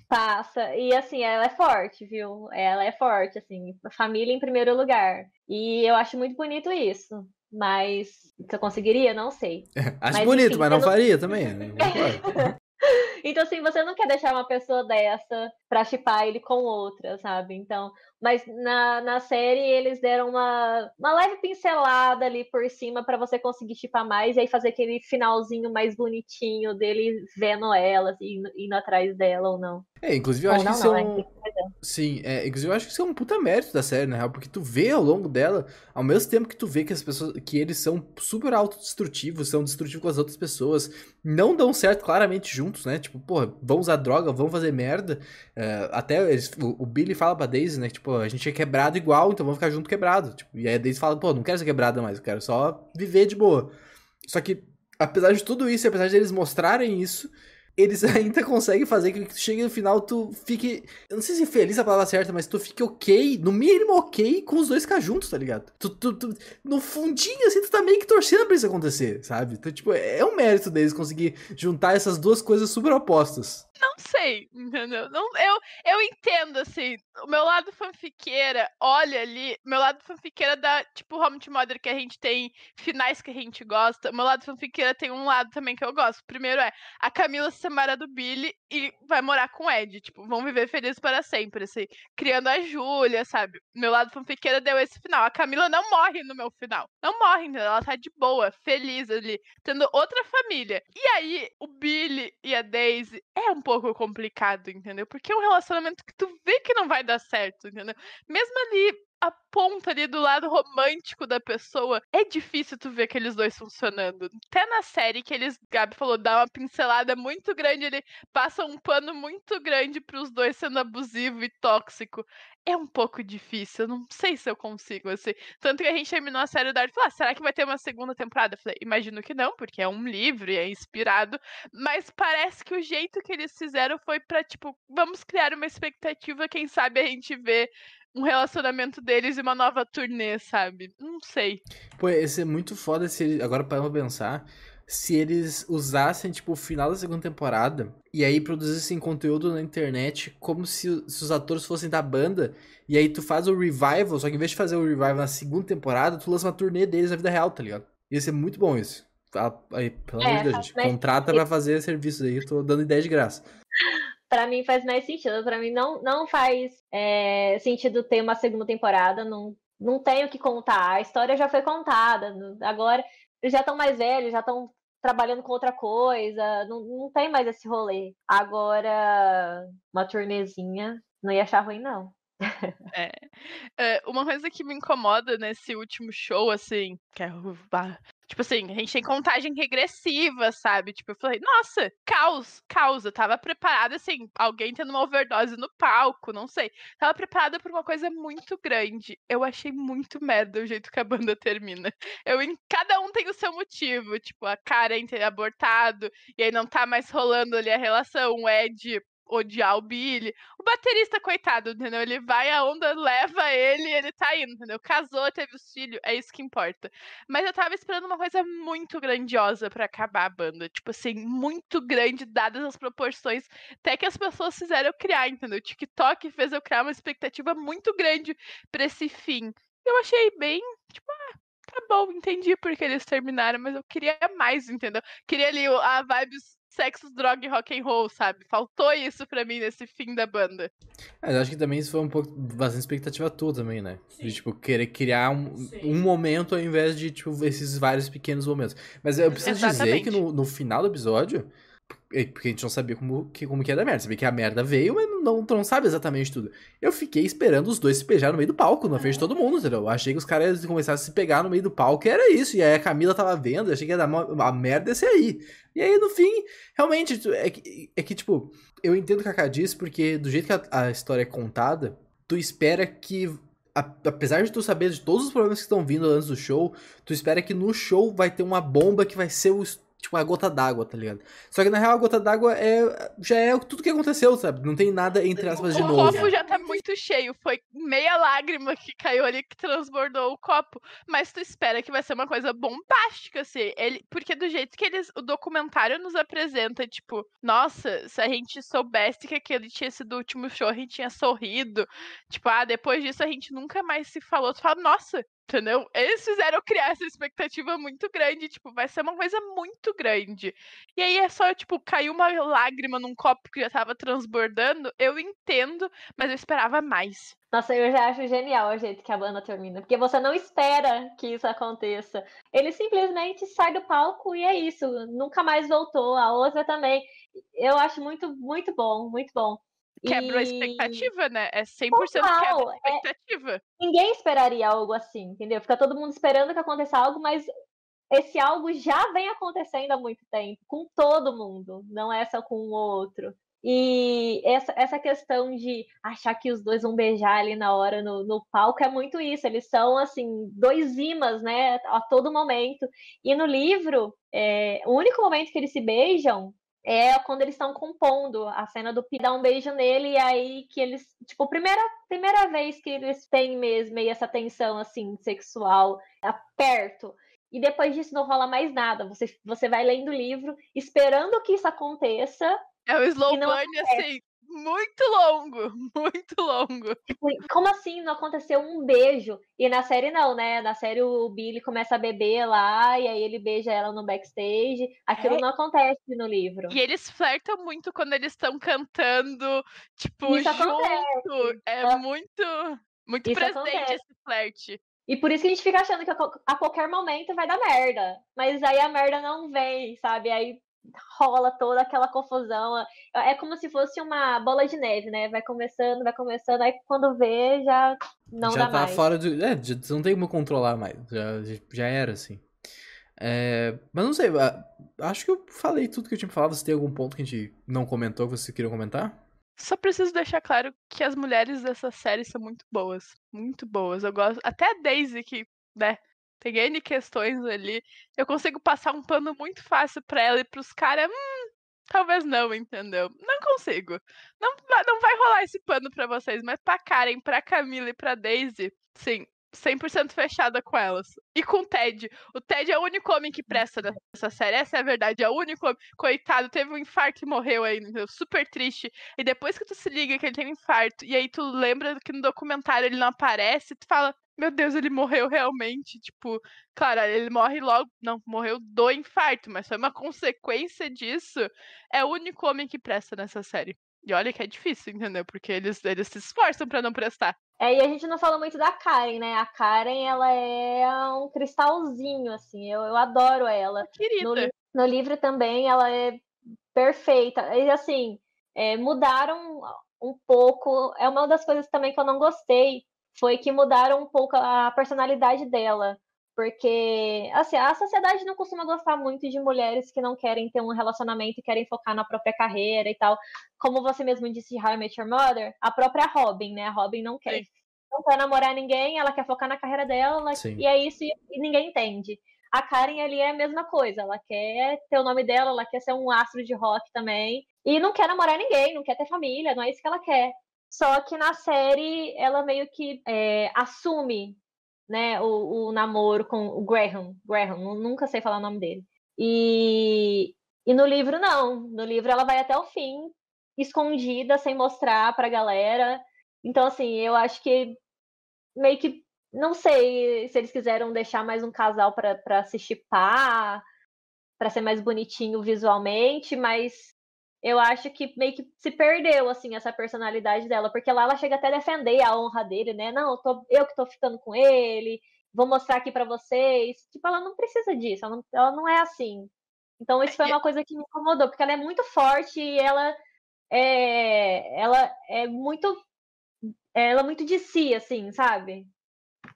Passa. E assim, ela é forte, viu? Ela é forte, assim, família em primeiro lugar. E eu acho muito bonito isso. Mas se eu conseguiria, não sei. (laughs) Acho mas, bonito, enfim, mas não, não faria também. Né? (laughs) então, assim, você não quer deixar uma pessoa dessa pra chipar ele com outra, sabe? Então, mas na, na série eles deram uma, uma leve pincelada ali por cima para você conseguir chipar mais e aí fazer aquele finalzinho mais bonitinho dele vendo ela, assim, indo, indo atrás dela ou não. É, inclusive eu acho não, que isso é um. Sim, é, inclusive eu acho que isso é um puta mérito da série, na real, porque tu vê ao longo dela, ao mesmo tempo que tu vê que as pessoas, que eles são super autodestrutivos, são destrutivos com as outras pessoas, não dão certo claramente juntos, né? Tipo, porra, vão usar droga, vão fazer merda. É, até eles, o, o, Billy fala pra Daisy, né? Que, tipo, a gente é quebrado igual, então vamos ficar junto quebrado. Tipo, e aí a Daisy fala, pô, não quero ser quebrada mais, eu quero só viver de boa. Só que, apesar de tudo isso, apesar de eles mostrarem isso, eles (laughs) ainda conseguem fazer que tu chegue no final, tu fique. Eu não sei se feliz é a palavra certa, mas tu fique ok, no mínimo ok, com os dois ficar juntos, tá ligado? Tu, tu, tu, no fundinho, assim, tu tá meio que torcendo pra isso acontecer, sabe? Então, tipo, é um mérito deles conseguir juntar essas duas coisas super opostas. Não sei, entendeu? Não, eu, eu entendo, assim, o meu lado fanfiqueira, olha ali, meu lado fanfiqueira da, tipo, Home to Mother, que a gente tem finais que a gente gosta, meu lado fanfiqueira tem um lado também que eu gosto. Primeiro é a Camila se separa do Billy e vai morar com o Ed, tipo, vão viver felizes para sempre, assim, criando a Júlia, sabe? Meu lado fanfiqueira deu esse final. A Camila não morre no meu final. Não morre, entendeu? Ela tá de boa, feliz ali, tendo outra família. E aí, o Billy e a Daisy é um pouco complicado, entendeu? Porque é um relacionamento que tu vê que não vai dar certo, entendeu? Mesmo ali a ponta ali do lado romântico da pessoa, é difícil tu ver aqueles dois funcionando. Até na série que eles, Gabi falou, dá uma pincelada muito grande, ele passa um pano muito grande pros dois sendo abusivo e tóxico. É um pouco difícil, eu não sei se eu consigo, assim. Tanto que a gente terminou a série da e falou, ah, será que vai ter uma segunda temporada? Eu falei, imagino que não, porque é um livro e é inspirado, mas parece que o jeito que eles fizeram foi pra, tipo, vamos criar uma expectativa, quem sabe a gente vê um relacionamento deles e uma nova turnê, sabe? Não sei. Pô, ia ser muito foda se agora para pensar, se eles usassem, tipo, o final da segunda temporada e aí produzissem conteúdo na internet como se, se, os atores fossem da banda e aí tu faz o revival, só que em vez de fazer o revival na segunda temporada, tu lança uma turnê deles na vida real, tá ligado? Ia ser muito bom isso. Ah, aí, pelo amor é, de Deus, gente. Contrata pra fazer serviços aí, eu tô dando ideia de graça (laughs) para mim faz mais sentido. Para mim não, não faz é, sentido ter uma segunda temporada. Não, não tenho que contar. A história já foi contada. Agora eles já estão mais velhos, já estão trabalhando com outra coisa. Não, não tem mais esse rolê. Agora, uma turnezinha, não ia achar ruim, não. É. é. Uma coisa que me incomoda nesse último show, assim, que é Tipo assim, a gente tem contagem regressiva, sabe? Tipo, eu falei, nossa, caos, caos. Eu tava preparada, assim, alguém tendo uma overdose no palco, não sei. Tava preparada por uma coisa muito grande. Eu achei muito merda o jeito que a banda termina. Eu, em cada um tem o seu motivo. Tipo, a Karen ter abortado, e aí não tá mais rolando ali a relação. O Ed odiar o Billy. O baterista, coitado, entendeu? Ele vai, a onda leva ele ele tá indo, entendeu? Casou, teve os filhos, é isso que importa. Mas eu tava esperando uma coisa muito grandiosa para acabar a banda. Tipo assim, muito grande, dadas as proporções. Até que as pessoas fizeram eu criar, entendeu? O TikTok fez eu criar uma expectativa muito grande pra esse fim. Eu achei bem, tipo, ah, tá bom, entendi porque eles terminaram, mas eu queria mais, entendeu? Queria ali a vibes sexo, droga e rock and roll, sabe? Faltou isso pra mim nesse fim da banda. É, eu acho que também isso foi um pouco bastante expectativa tua também, né? Sim. De, tipo, querer criar um, um momento ao invés de, tipo, esses vários pequenos momentos. Mas eu preciso Exatamente. dizer que no, no final do episódio, porque a gente não sabia como que, como que ia dar merda. Sabia que a merda veio, mas não, não sabe exatamente tudo. Eu fiquei esperando os dois se beijar no meio do palco, na frente de todo mundo, entendeu? Eu achei que os caras iam começar a se pegar no meio do palco e era isso. E aí a Camila tava vendo, achei que ia dar uma, a merda esse aí. E aí, no fim, realmente, é que, é que tipo, eu entendo o que a Kaká disse, porque do jeito que a, a história é contada, tu espera que apesar de tu saber de todos os problemas que estão vindo antes do show, tu espera que no show vai ter uma bomba que vai ser o tipo uma gota d'água, tá ligado? Só que na real a gota d'água é já é tudo que aconteceu, sabe? Não tem nada entre aspas de o novo. O copo já tá muito cheio, foi meia lágrima que caiu ali que transbordou o copo, mas tu espera que vai ser uma coisa bombástica assim, ele, porque do jeito que eles o documentário nos apresenta, tipo, nossa, se a gente soubesse que aquele tinha sido o último show, a gente tinha sorrido. Tipo, ah, depois disso a gente nunca mais se falou. Tu fala, nossa, Entendeu? Eles fizeram criar essa expectativa muito grande, tipo, vai ser uma coisa muito grande. E aí é só, tipo, caiu uma lágrima num copo que já tava transbordando. Eu entendo, mas eu esperava mais. Nossa, eu já acho genial o jeito que a banda termina, porque você não espera que isso aconteça. Ele simplesmente sai do palco e é isso, nunca mais voltou. A outra também. Eu acho muito, muito bom, muito bom. Quebra e... a expectativa, né? É 100% Total. quebra a é expectativa. É... Ninguém esperaria algo assim, entendeu? Fica todo mundo esperando que aconteça algo, mas esse algo já vem acontecendo há muito tempo, com todo mundo, não é só com o outro. E essa, essa questão de achar que os dois vão beijar ali na hora no, no palco é muito isso. Eles são, assim, dois imãs, né? A todo momento. E no livro, é, o único momento que eles se beijam é quando eles estão compondo a cena do Pi dar um beijo nele e aí que eles, tipo, primeira primeira vez que eles têm mesmo meio essa tensão assim sexual perto. E depois disso não rola mais nada. Você você vai lendo o livro esperando que isso aconteça. É o slow burn assim, muito longo, (laughs) muito longo. Tipo, como assim não aconteceu um beijo? E na série não, né? Na série o Billy começa a beber lá e aí ele beija ela no backstage. Aquilo é. não acontece no livro. E eles flertam muito quando eles estão cantando, tipo, Isso junto. Acontece. É ah. muito, muito Isso presente acontece. esse flerte. E por isso que a gente fica achando que a qualquer momento vai dar merda. Mas aí a merda não vem, sabe? Aí rola toda aquela confusão. É como se fosse uma bola de neve, né? Vai começando, vai começando, aí quando vê, já não já dá tá mais. fora do. É, já não tem como controlar mais. Já, já era, assim. É, mas não sei, acho que eu falei tudo que eu tinha falar. Você tem algum ponto que a gente não comentou que você queria comentar? Só preciso deixar claro que as mulheres dessa série são muito boas. Muito boas. Eu gosto. Até a Daisy, que, né, tem N questões ali. Eu consigo passar um pano muito fácil pra ela e pros caras. Hum, talvez não, entendeu? Não consigo. Não, não vai rolar esse pano pra vocês, mas pra Karen, pra Camila e pra Daisy, sim. 100% fechada com elas. E com o Ted. O Ted é o único homem que presta nessa série. Essa é a verdade. É o único homem. Coitado, teve um infarto e morreu aí. Super triste. E depois que tu se liga que ele tem um infarto, e aí tu lembra que no documentário ele não aparece, tu fala: meu Deus, ele morreu realmente. Tipo, claro, ele morre logo. Não, morreu do infarto, mas foi uma consequência disso. É o único homem que presta nessa série. E olha que é difícil, entendeu? Porque eles, eles se esforçam para não prestar. É, e a gente não fala muito da Karen, né? A Karen, ela é um cristalzinho, assim. Eu, eu adoro ela. Querida. No, no livro também, ela é perfeita. E, assim, é, mudaram um pouco. É uma das coisas também que eu não gostei foi que mudaram um pouco a personalidade dela. Porque, assim, a sociedade não costuma gostar muito de mulheres que não querem ter um relacionamento e querem focar na própria carreira e tal. Como você mesmo disse de How I Met Your Mother, a própria Robin, né? A Robin não quer, não quer namorar ninguém, ela quer focar na carreira dela, Sim. e é isso, e, e ninguém entende. A Karen ali é a mesma coisa, ela quer ter o nome dela, ela quer ser um astro de rock também, E não quer namorar ninguém, não quer ter família, não é isso que ela quer. Só que na série ela meio que é, assume né, o, o, namoro com o Graham. Graham, nunca sei falar o nome dele. E, e no livro, não. No livro ela vai até o fim, escondida, sem mostrar pra galera. Então, assim, eu acho que meio que. Não sei se eles quiseram deixar mais um casal para se chipar, para ser mais bonitinho visualmente, mas eu acho que meio que se perdeu, assim, essa personalidade dela, porque lá ela chega até a defender a honra dele, né? Não, eu, tô, eu que tô ficando com ele, vou mostrar aqui para vocês. Tipo, ela não precisa disso, ela não, ela não é assim. Então, isso foi uma coisa que me incomodou, porque ela é muito forte e ela é, ela é muito, ela é muito de si, assim, sabe?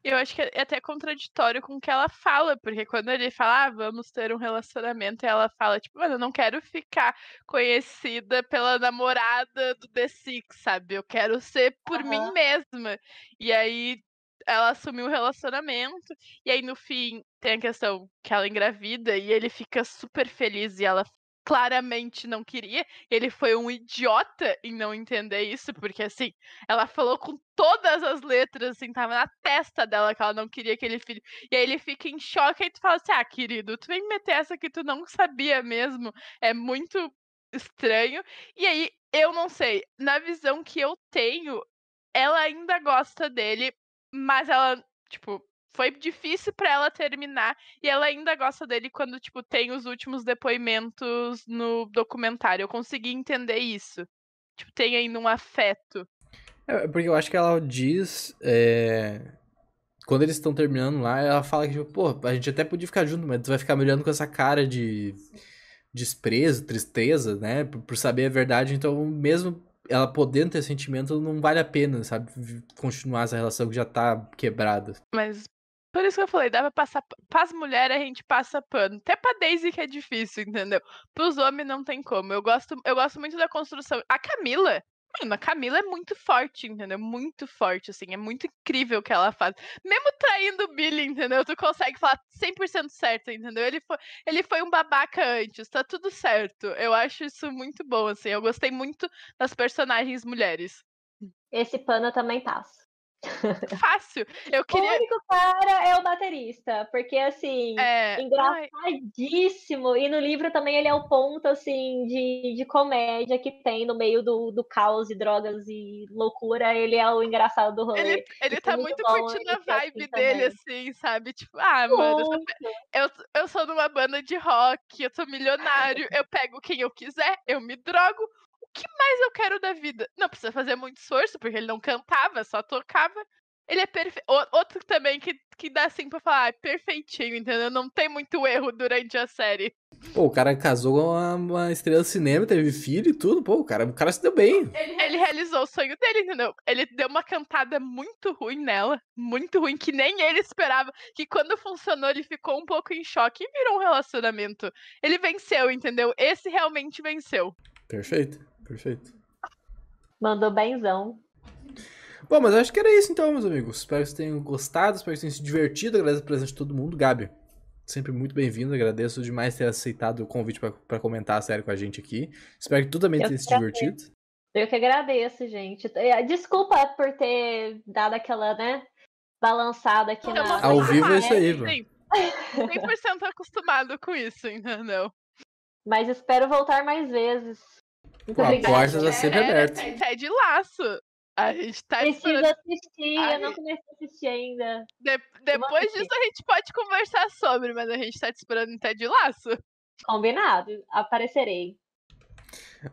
Eu acho que é até contraditório com o que ela fala, porque quando ele fala, ah, vamos ter um relacionamento, ela fala, tipo, mano, eu não quero ficar conhecida pela namorada do The Six, sabe? Eu quero ser por uhum. mim mesma. E aí ela assumiu o relacionamento, e aí no fim tem a questão que ela engravida e ele fica super feliz e ela claramente não queria. Ele foi um idiota em não entender isso, porque assim, ela falou com todas as letras, assim, tava na testa dela que ela não queria aquele filho. E aí ele fica em choque e tu fala assim: ah, querido, tu vem meter essa que tu não sabia mesmo. É muito estranho. E aí, eu não sei, na visão que eu tenho, ela ainda gosta dele, mas ela, tipo, foi difícil para ela terminar e ela ainda gosta dele quando tipo tem os últimos depoimentos no documentário. Eu consegui entender isso. Tipo, tem ainda um afeto. É, porque eu acho que ela diz é... quando eles estão terminando lá, ela fala que tipo, pô, a gente até podia ficar junto, mas tu vai ficar me olhando com essa cara de desprezo, tristeza, né, por, por saber a verdade, então mesmo ela podendo ter sentimento, não vale a pena, sabe? Continuar essa relação que já tá quebrada. Mas por isso que eu falei, dá pra passar. Pras mulheres a gente passa pano. Até pra Daisy que é difícil, entendeu? Pros homens não tem como. Eu gosto, eu gosto muito da construção. A Camila. Mano, a Camila é muito forte, entendeu? Muito forte, assim. É muito incrível o que ela faz. Mesmo traindo o Billy, entendeu? Tu consegue falar 100% certo, entendeu? Ele foi, ele foi um babaca antes, tá tudo certo. Eu acho isso muito bom, assim. Eu gostei muito das personagens mulheres. Esse pano eu também passo. Fácil. Eu queria... O único cara é o baterista, porque assim, é... engraçadíssimo. Ai. E no livro também ele é o ponto assim de, de comédia que tem no meio do, do caos e drogas e loucura. Ele é o engraçado do rolê. Ele, ele tá muito, muito curtindo a vibe assim dele, assim, sabe? Tipo, ah, mano, eu, eu sou numa banda de rock, eu sou milionário, eu pego quem eu quiser, eu me drogo, que mais eu quero da vida? Não precisa fazer muito esforço, porque ele não cantava, só tocava. Ele é perfeito. Outro também que, que dá assim pra falar, ah, perfeitinho, entendeu? Não tem muito erro durante a série. Pô, o cara casou com uma, uma estrela de cinema, teve filho e tudo. Pô, o cara, o cara se deu bem. Ele, ele realizou o sonho dele, entendeu? Ele deu uma cantada muito ruim nela. Muito ruim, que nem ele esperava. Que quando funcionou, ele ficou um pouco em choque e virou um relacionamento. Ele venceu, entendeu? Esse realmente venceu. Perfeito. Perfeito. Mandou benzão. Bom, mas acho que era isso então, meus amigos. Espero que vocês tenham gostado, espero que vocês tenham se divertido. Agradeço a presença de todo mundo. Gabi, sempre muito bem-vindo. Agradeço demais ter aceitado o convite para comentar a série com a gente aqui. Espero que tu também tenha se divertido. Eu que agradeço, gente. É, desculpa por ter dado aquela, né, balançada aqui na... Ao vivo é isso aí, mano. 100% acostumado com isso, entendeu? Mas espero voltar mais vezes. Pô, a porta está sempre é, aberta. É, de laço. A gente tá Preciso esperando... assistir, a eu não comecei a assistir ainda. De... Depois disso a gente pode conversar sobre, mas a gente tá te esperando em Ted Laço. Combinado, aparecerei.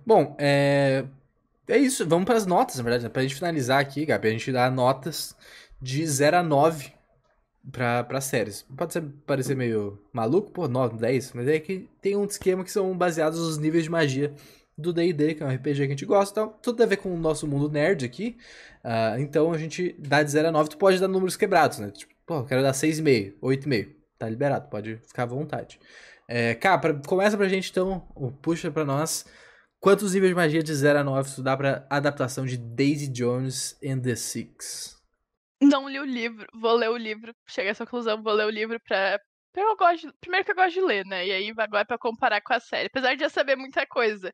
Bom, é... é isso, vamos para as notas, na verdade, pra gente finalizar aqui, Gabi, a gente dá notas de 0 a 9 pra, pra séries. Pode ser, parecer meio maluco, pô, 9, 10, mas é que tem um esquema que são baseados nos níveis de magia do D&D, que é um RPG que a gente gosta, então tudo a ver com o nosso mundo nerd aqui. Uh, então a gente dá de 0 a 9, tu pode dar números quebrados, né? Tipo, pô, quero dar 6,5, 8,5. Tá liberado, pode ficar à vontade. É, cara, pra, começa pra gente então, puxa pra nós. Quantos níveis de magia de 0 a 9 tu dá pra adaptação de Daisy Jones and the Six? Não li o livro, vou ler o livro, cheguei essa conclusão, vou ler o livro pra, eu gosto, primeiro que eu gosto de ler, né? E aí agora para comparar com a série. Apesar de eu saber muita coisa.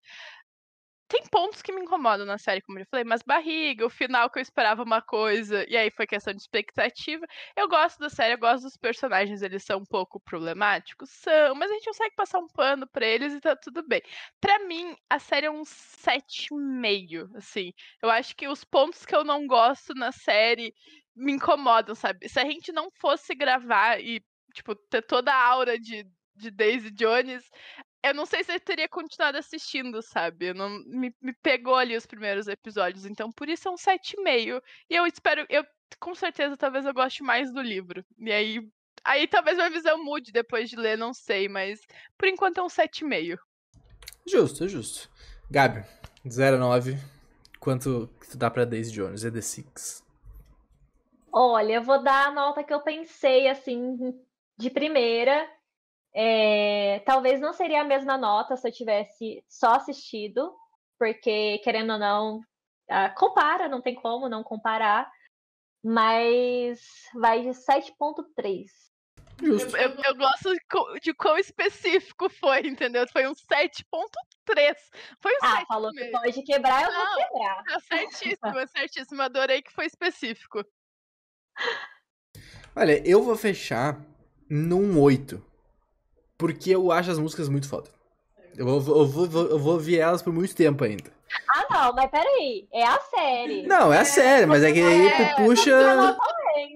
tem pontos que me incomodam na série, como eu já falei, mas barriga, o final que eu esperava uma coisa, e aí foi questão de expectativa. Eu gosto da série, eu gosto dos personagens, eles são um pouco problemáticos, são, mas a gente consegue passar um pano pra eles e tá tudo bem. Pra mim, a série é um 7,5, assim. Eu acho que os pontos que eu não gosto na série me incomodam, sabe? Se a gente não fosse gravar e, tipo, ter toda a aura de de Daisy Jones, eu não sei se eu teria continuado assistindo, sabe? Eu não, me, me pegou ali os primeiros episódios, então por isso é um 7,5. E eu espero, eu com certeza talvez eu goste mais do livro. E aí, aí talvez minha visão mude depois de ler, não sei, mas por enquanto é um 7,5. Justo, justo. Gabi, 0 a 9, quanto tu dá pra Daisy Jones? É The Six? Olha, eu vou dar a nota que eu pensei, assim, de primeira, é, talvez não seria a mesma nota se eu tivesse só assistido, porque, querendo ou não, ah, compara, não tem como não comparar, mas vai de 7.3. Eu, eu, eu, gosto de, de quão específico foi, entendeu? Foi um 7.3. Foi um ah, falou que pode quebrar, eu não, vou quebrar. É certíssimo, é certíssimo. Adorei que foi específico. Olha, eu vou fechar num 8. Porque eu acho as músicas muito foda. Eu vou, eu vou, eu vou ouvir elas por muito tempo ainda. Ah, não, mas peraí. É a série. Não, é a série, mas é que aí tu é, puxa.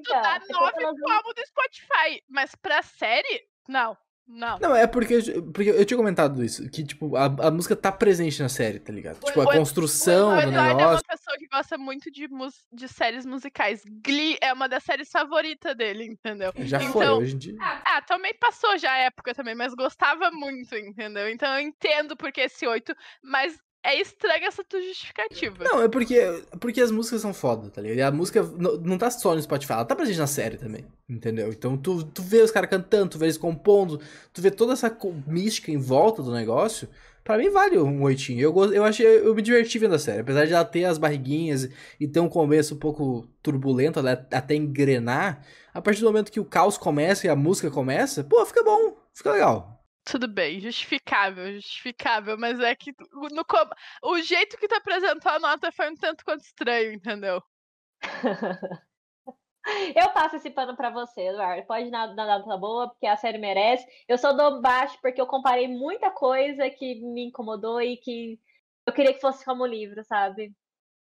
Tu dá nove pro álbum do Spotify, mas pra série, não. Não. Não, é porque, porque eu tinha comentado isso, que, tipo, a, a música tá presente na série, tá ligado? O, tipo, a o, construção o, o do negócio. é uma pessoa que gosta muito de, de séries musicais. Glee é uma das séries favoritas dele, entendeu? Já então, foi, hoje em dia. Ah, também passou já a época também, mas gostava muito, entendeu? Então eu entendo porque esse oito, mas é estranha essa tua justificativa. Não, é porque, porque as músicas são foda, tá ligado? E a música não, não tá só no Spotify, ela tá presente na série também, entendeu? Então tu, tu vê os caras cantando, tu vê eles compondo, tu vê toda essa mística em volta do negócio. Pra mim vale um oitinho. Eu, eu achei, eu me diverti vendo a série. Apesar de ela ter as barriguinhas e ter um começo um pouco turbulento, até engrenar, a partir do momento que o caos começa e a música começa, pô, fica bom, fica legal. Tudo bem, justificável, justificável, mas é que no, o jeito que tu apresentou a nota foi um tanto quanto estranho, entendeu? (laughs) Eu passo esse pano pra você, Eduardo. Pode dar, dar nota boa, porque a série merece. Eu só dou baixo porque eu comparei muita coisa que me incomodou e que eu queria que fosse como livro, sabe?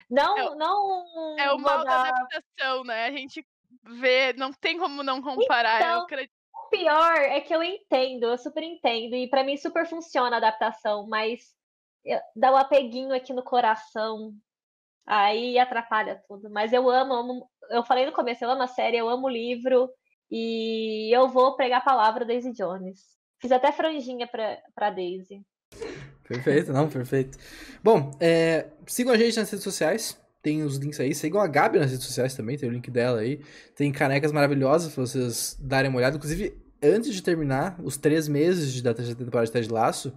Não, é, não. É o mal dar... da adaptação, né? A gente vê, não tem como não comparar. Então, eu acredito pior é que eu entendo, eu super entendo, e para mim super funciona a adaptação, mas dá um apeguinho aqui no coração, aí atrapalha tudo. Mas eu amo, amo, eu falei no começo, eu amo a série, eu amo o livro, e eu vou pregar a palavra Daisy Jones. Fiz até franjinha pra, pra Daisy. Perfeito, não, perfeito. Bom, é, sigam a gente nas redes sociais. Tem os links aí. Sigam a Gabi nas redes sociais também, tem o link dela aí. Tem canecas maravilhosas pra vocês darem uma olhada. Inclusive, antes de terminar os três meses da terceira temporada de Ted Laço,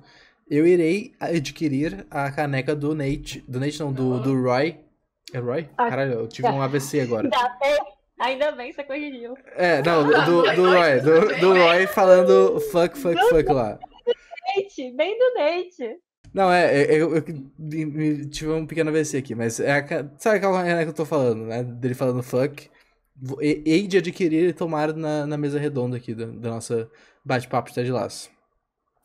eu irei adquirir a caneca do Nate. Do Nate não, do, do Roy. É Roy? Ah, Caralho, eu tive um AVC (laughs) agora. Ainda bem você corrigiu. É, não, do, do Roy. Do, do Roy falando fuck, fuck, fuck lá. Nate, bem do Nate. Não, é, é eu, eu, eu, tive um pequeno AVC aqui, mas é a, sabe qual é que eu tô falando, né? Dele falando fuck hei de adquirir e tomar na, na mesa redonda aqui da, da nossa bate-papo de Laço.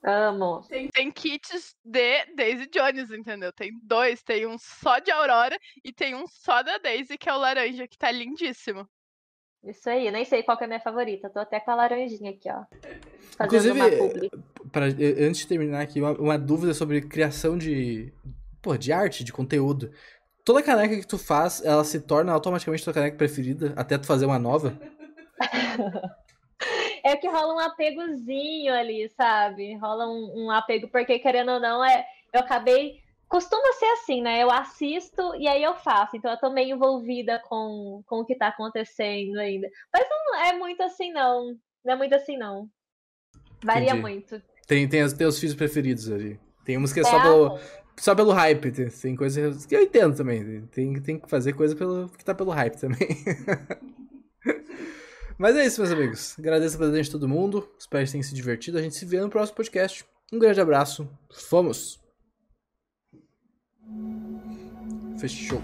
Amo. Tem, tem kits de Daisy Jones, entendeu? Tem dois, tem um só de Aurora e tem um só da Daisy, que é o laranja, que tá lindíssimo. Isso aí, nem sei qual é a minha favorita. Tô até com a laranjinha aqui, ó. Inclusive, pra, antes de terminar aqui, uma, uma dúvida sobre criação de, pô, de arte, de conteúdo. Toda caneca que tu faz, ela se torna automaticamente tua caneca preferida, até tu fazer uma nova? (laughs) é que rola um apegozinho ali, sabe? Rola um, um, apego, porque querendo ou não, é, eu acabei. Costuma ser assim, né? Eu assisto e aí eu faço. Então eu tô meio envolvida com, com o que tá acontecendo ainda. Mas não é muito assim, não. Não é muito assim, não. Varia Entendi. muito. Tem, tem os teus filhos preferidos ali. Tem uns que é, é só pelo, só pelo hype. Tem, tem coisas que eu entendo também. Tem, tem que fazer coisa pelo, que tá pelo hype também. (laughs) Mas é isso, meus amigos. Agradeço a presença de todo mundo. Espero que tenham se divertido. A gente se vê no próximo podcast. Um grande abraço. Fomos! Fechou.